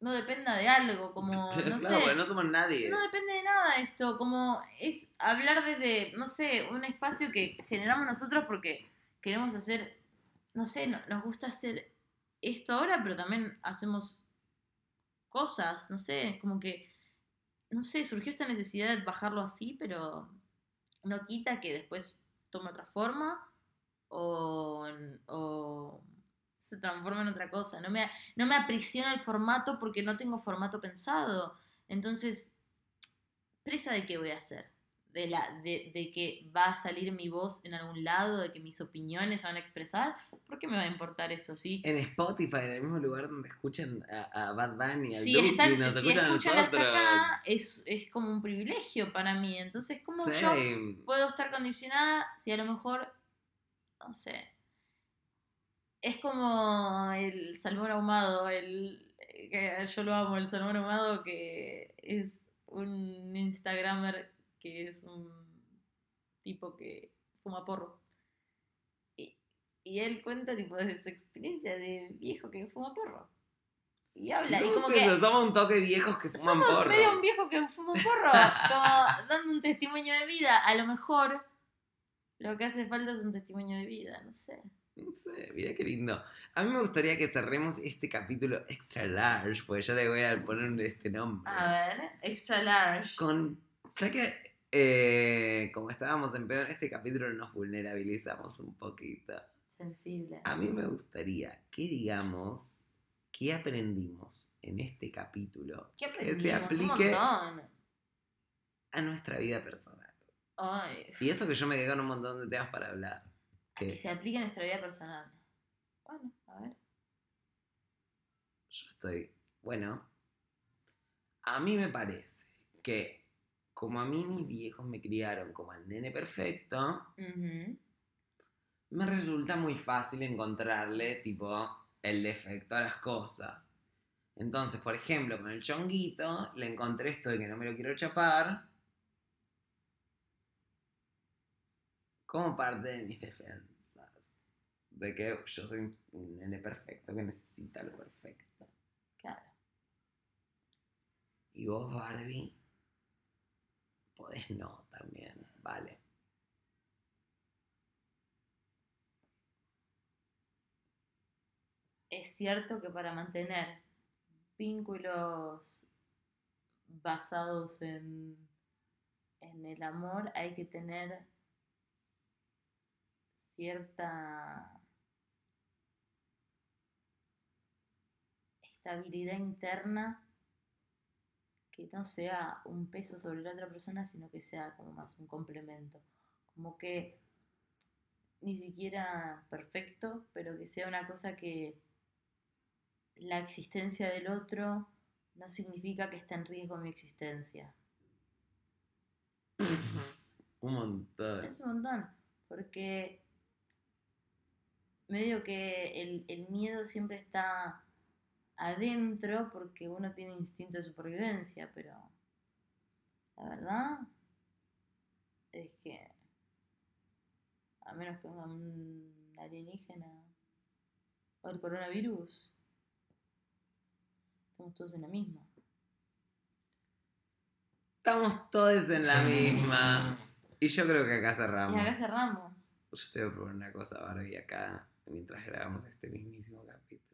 no dependa de algo, como, *laughs* no claro, sé. no somos nadie. No depende de nada esto, como es hablar desde, no sé, un espacio que generamos nosotros porque queremos hacer, no sé, no- nos gusta hacer esto ahora, pero también hacemos cosas, no sé, como que, no sé, surgió esta necesidad de bajarlo así, pero no quita que después tome otra forma o, o se transforma en otra cosa. No me, no me aprisiona el formato porque no tengo formato pensado. Entonces, presa de qué voy a hacer. De, la, de, de que va a salir mi voz en algún lado, de que mis opiniones se van a expresar. ¿Por qué me va a importar eso? Sí, En Spotify, en el mismo lugar donde escuchan a, a Bad Bunny, al si, están, nos si escuchan a escuchan hasta nosotros. acá, es, es como un privilegio para mí. Entonces, ¿cómo yo puedo estar condicionada si a lo mejor, no sé, es como el salmón ahumado, el, que yo lo amo, el salmón ahumado que es un Instagramer que es un tipo que fuma porro. Y, y él cuenta tipo de su experiencia de viejo que fuma porro. Y habla, y Somos como que... somos un toque viejos que fuman Somos porro. medio un viejo que fuma un porro, como dando un testimonio de vida. A lo mejor lo que hace falta es un testimonio de vida, no sé. No sé, mira qué lindo. A mí me gustaría que cerremos este capítulo extra large, porque ya le voy a poner este nombre. A ver, extra large. Con, ya que eh, como estábamos en peor, este capítulo nos vulnerabilizamos un poquito. Sensible. A mí me gustaría que digamos qué aprendimos en este capítulo ¿Qué se aprendimos? aplique- a nuestra vida personal. Ay, Y eso que yo me quedé con un montón de temas para hablar. Que Que se aplique a nuestra vida personal. Bueno, a ver. yo estoy, bueno, a mí me parece que como a mí mis viejos me criaron como al nene perfecto, me resulta muy fácil encontrarle tipo el defecto a las cosas. Entonces, por ejemplo, con el chonguito le encontré esto de que no me lo quiero chapar como parte de mis defensas. De que yo soy un nene perfecto que necesita lo perfecto. Claro. Y vos, Barbie, podés no también, vale. Es cierto que para mantener vínculos basados en, en el amor hay que tener cierta estabilidad interna que no sea un peso sobre la otra persona, sino que sea como más un complemento. Como que ni siquiera perfecto, pero que sea una cosa que la existencia del otro no significa que está en riesgo mi existencia. *laughs* Un montón. Es un montón, porque medio que el, el miedo siempre está adentro porque uno tiene instinto de supervivencia, pero la verdad es que a menos que venga un alienígena o el coronavirus, estamos todos en la misma. Estamos todos en la misma. Y yo creo que acá Y cerramos. acá cerramos. Yo te voy a proponer una cosa, Barbie, acá, mientras grabamos este mismísimo capítulo.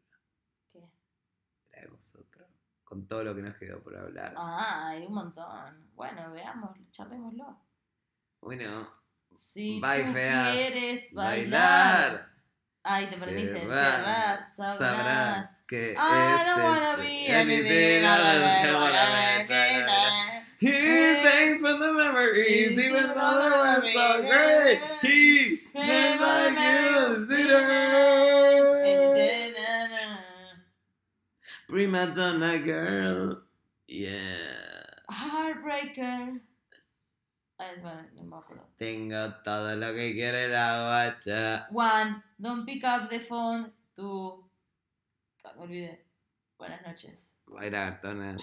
Con todo lo que nos quedó por hablar. Ah, hay un montón. Bueno, veamos, charlémoslo. Bueno, Si Bye, tú quieres bailar. Ay, te perdiste. Querrás, Querrás, sabrás. que I este wanna es be anything. He thanks for the memories, even though they were so great. He never gives it Prima donna girl, yeah. Heart Heartbreaker. Ah, es bueno, no me acuerdo. Tengo todo lo que quiere la guacha. One, don't pick up the phone. Two, me olvidé. Buenas noches. Baila Bertona.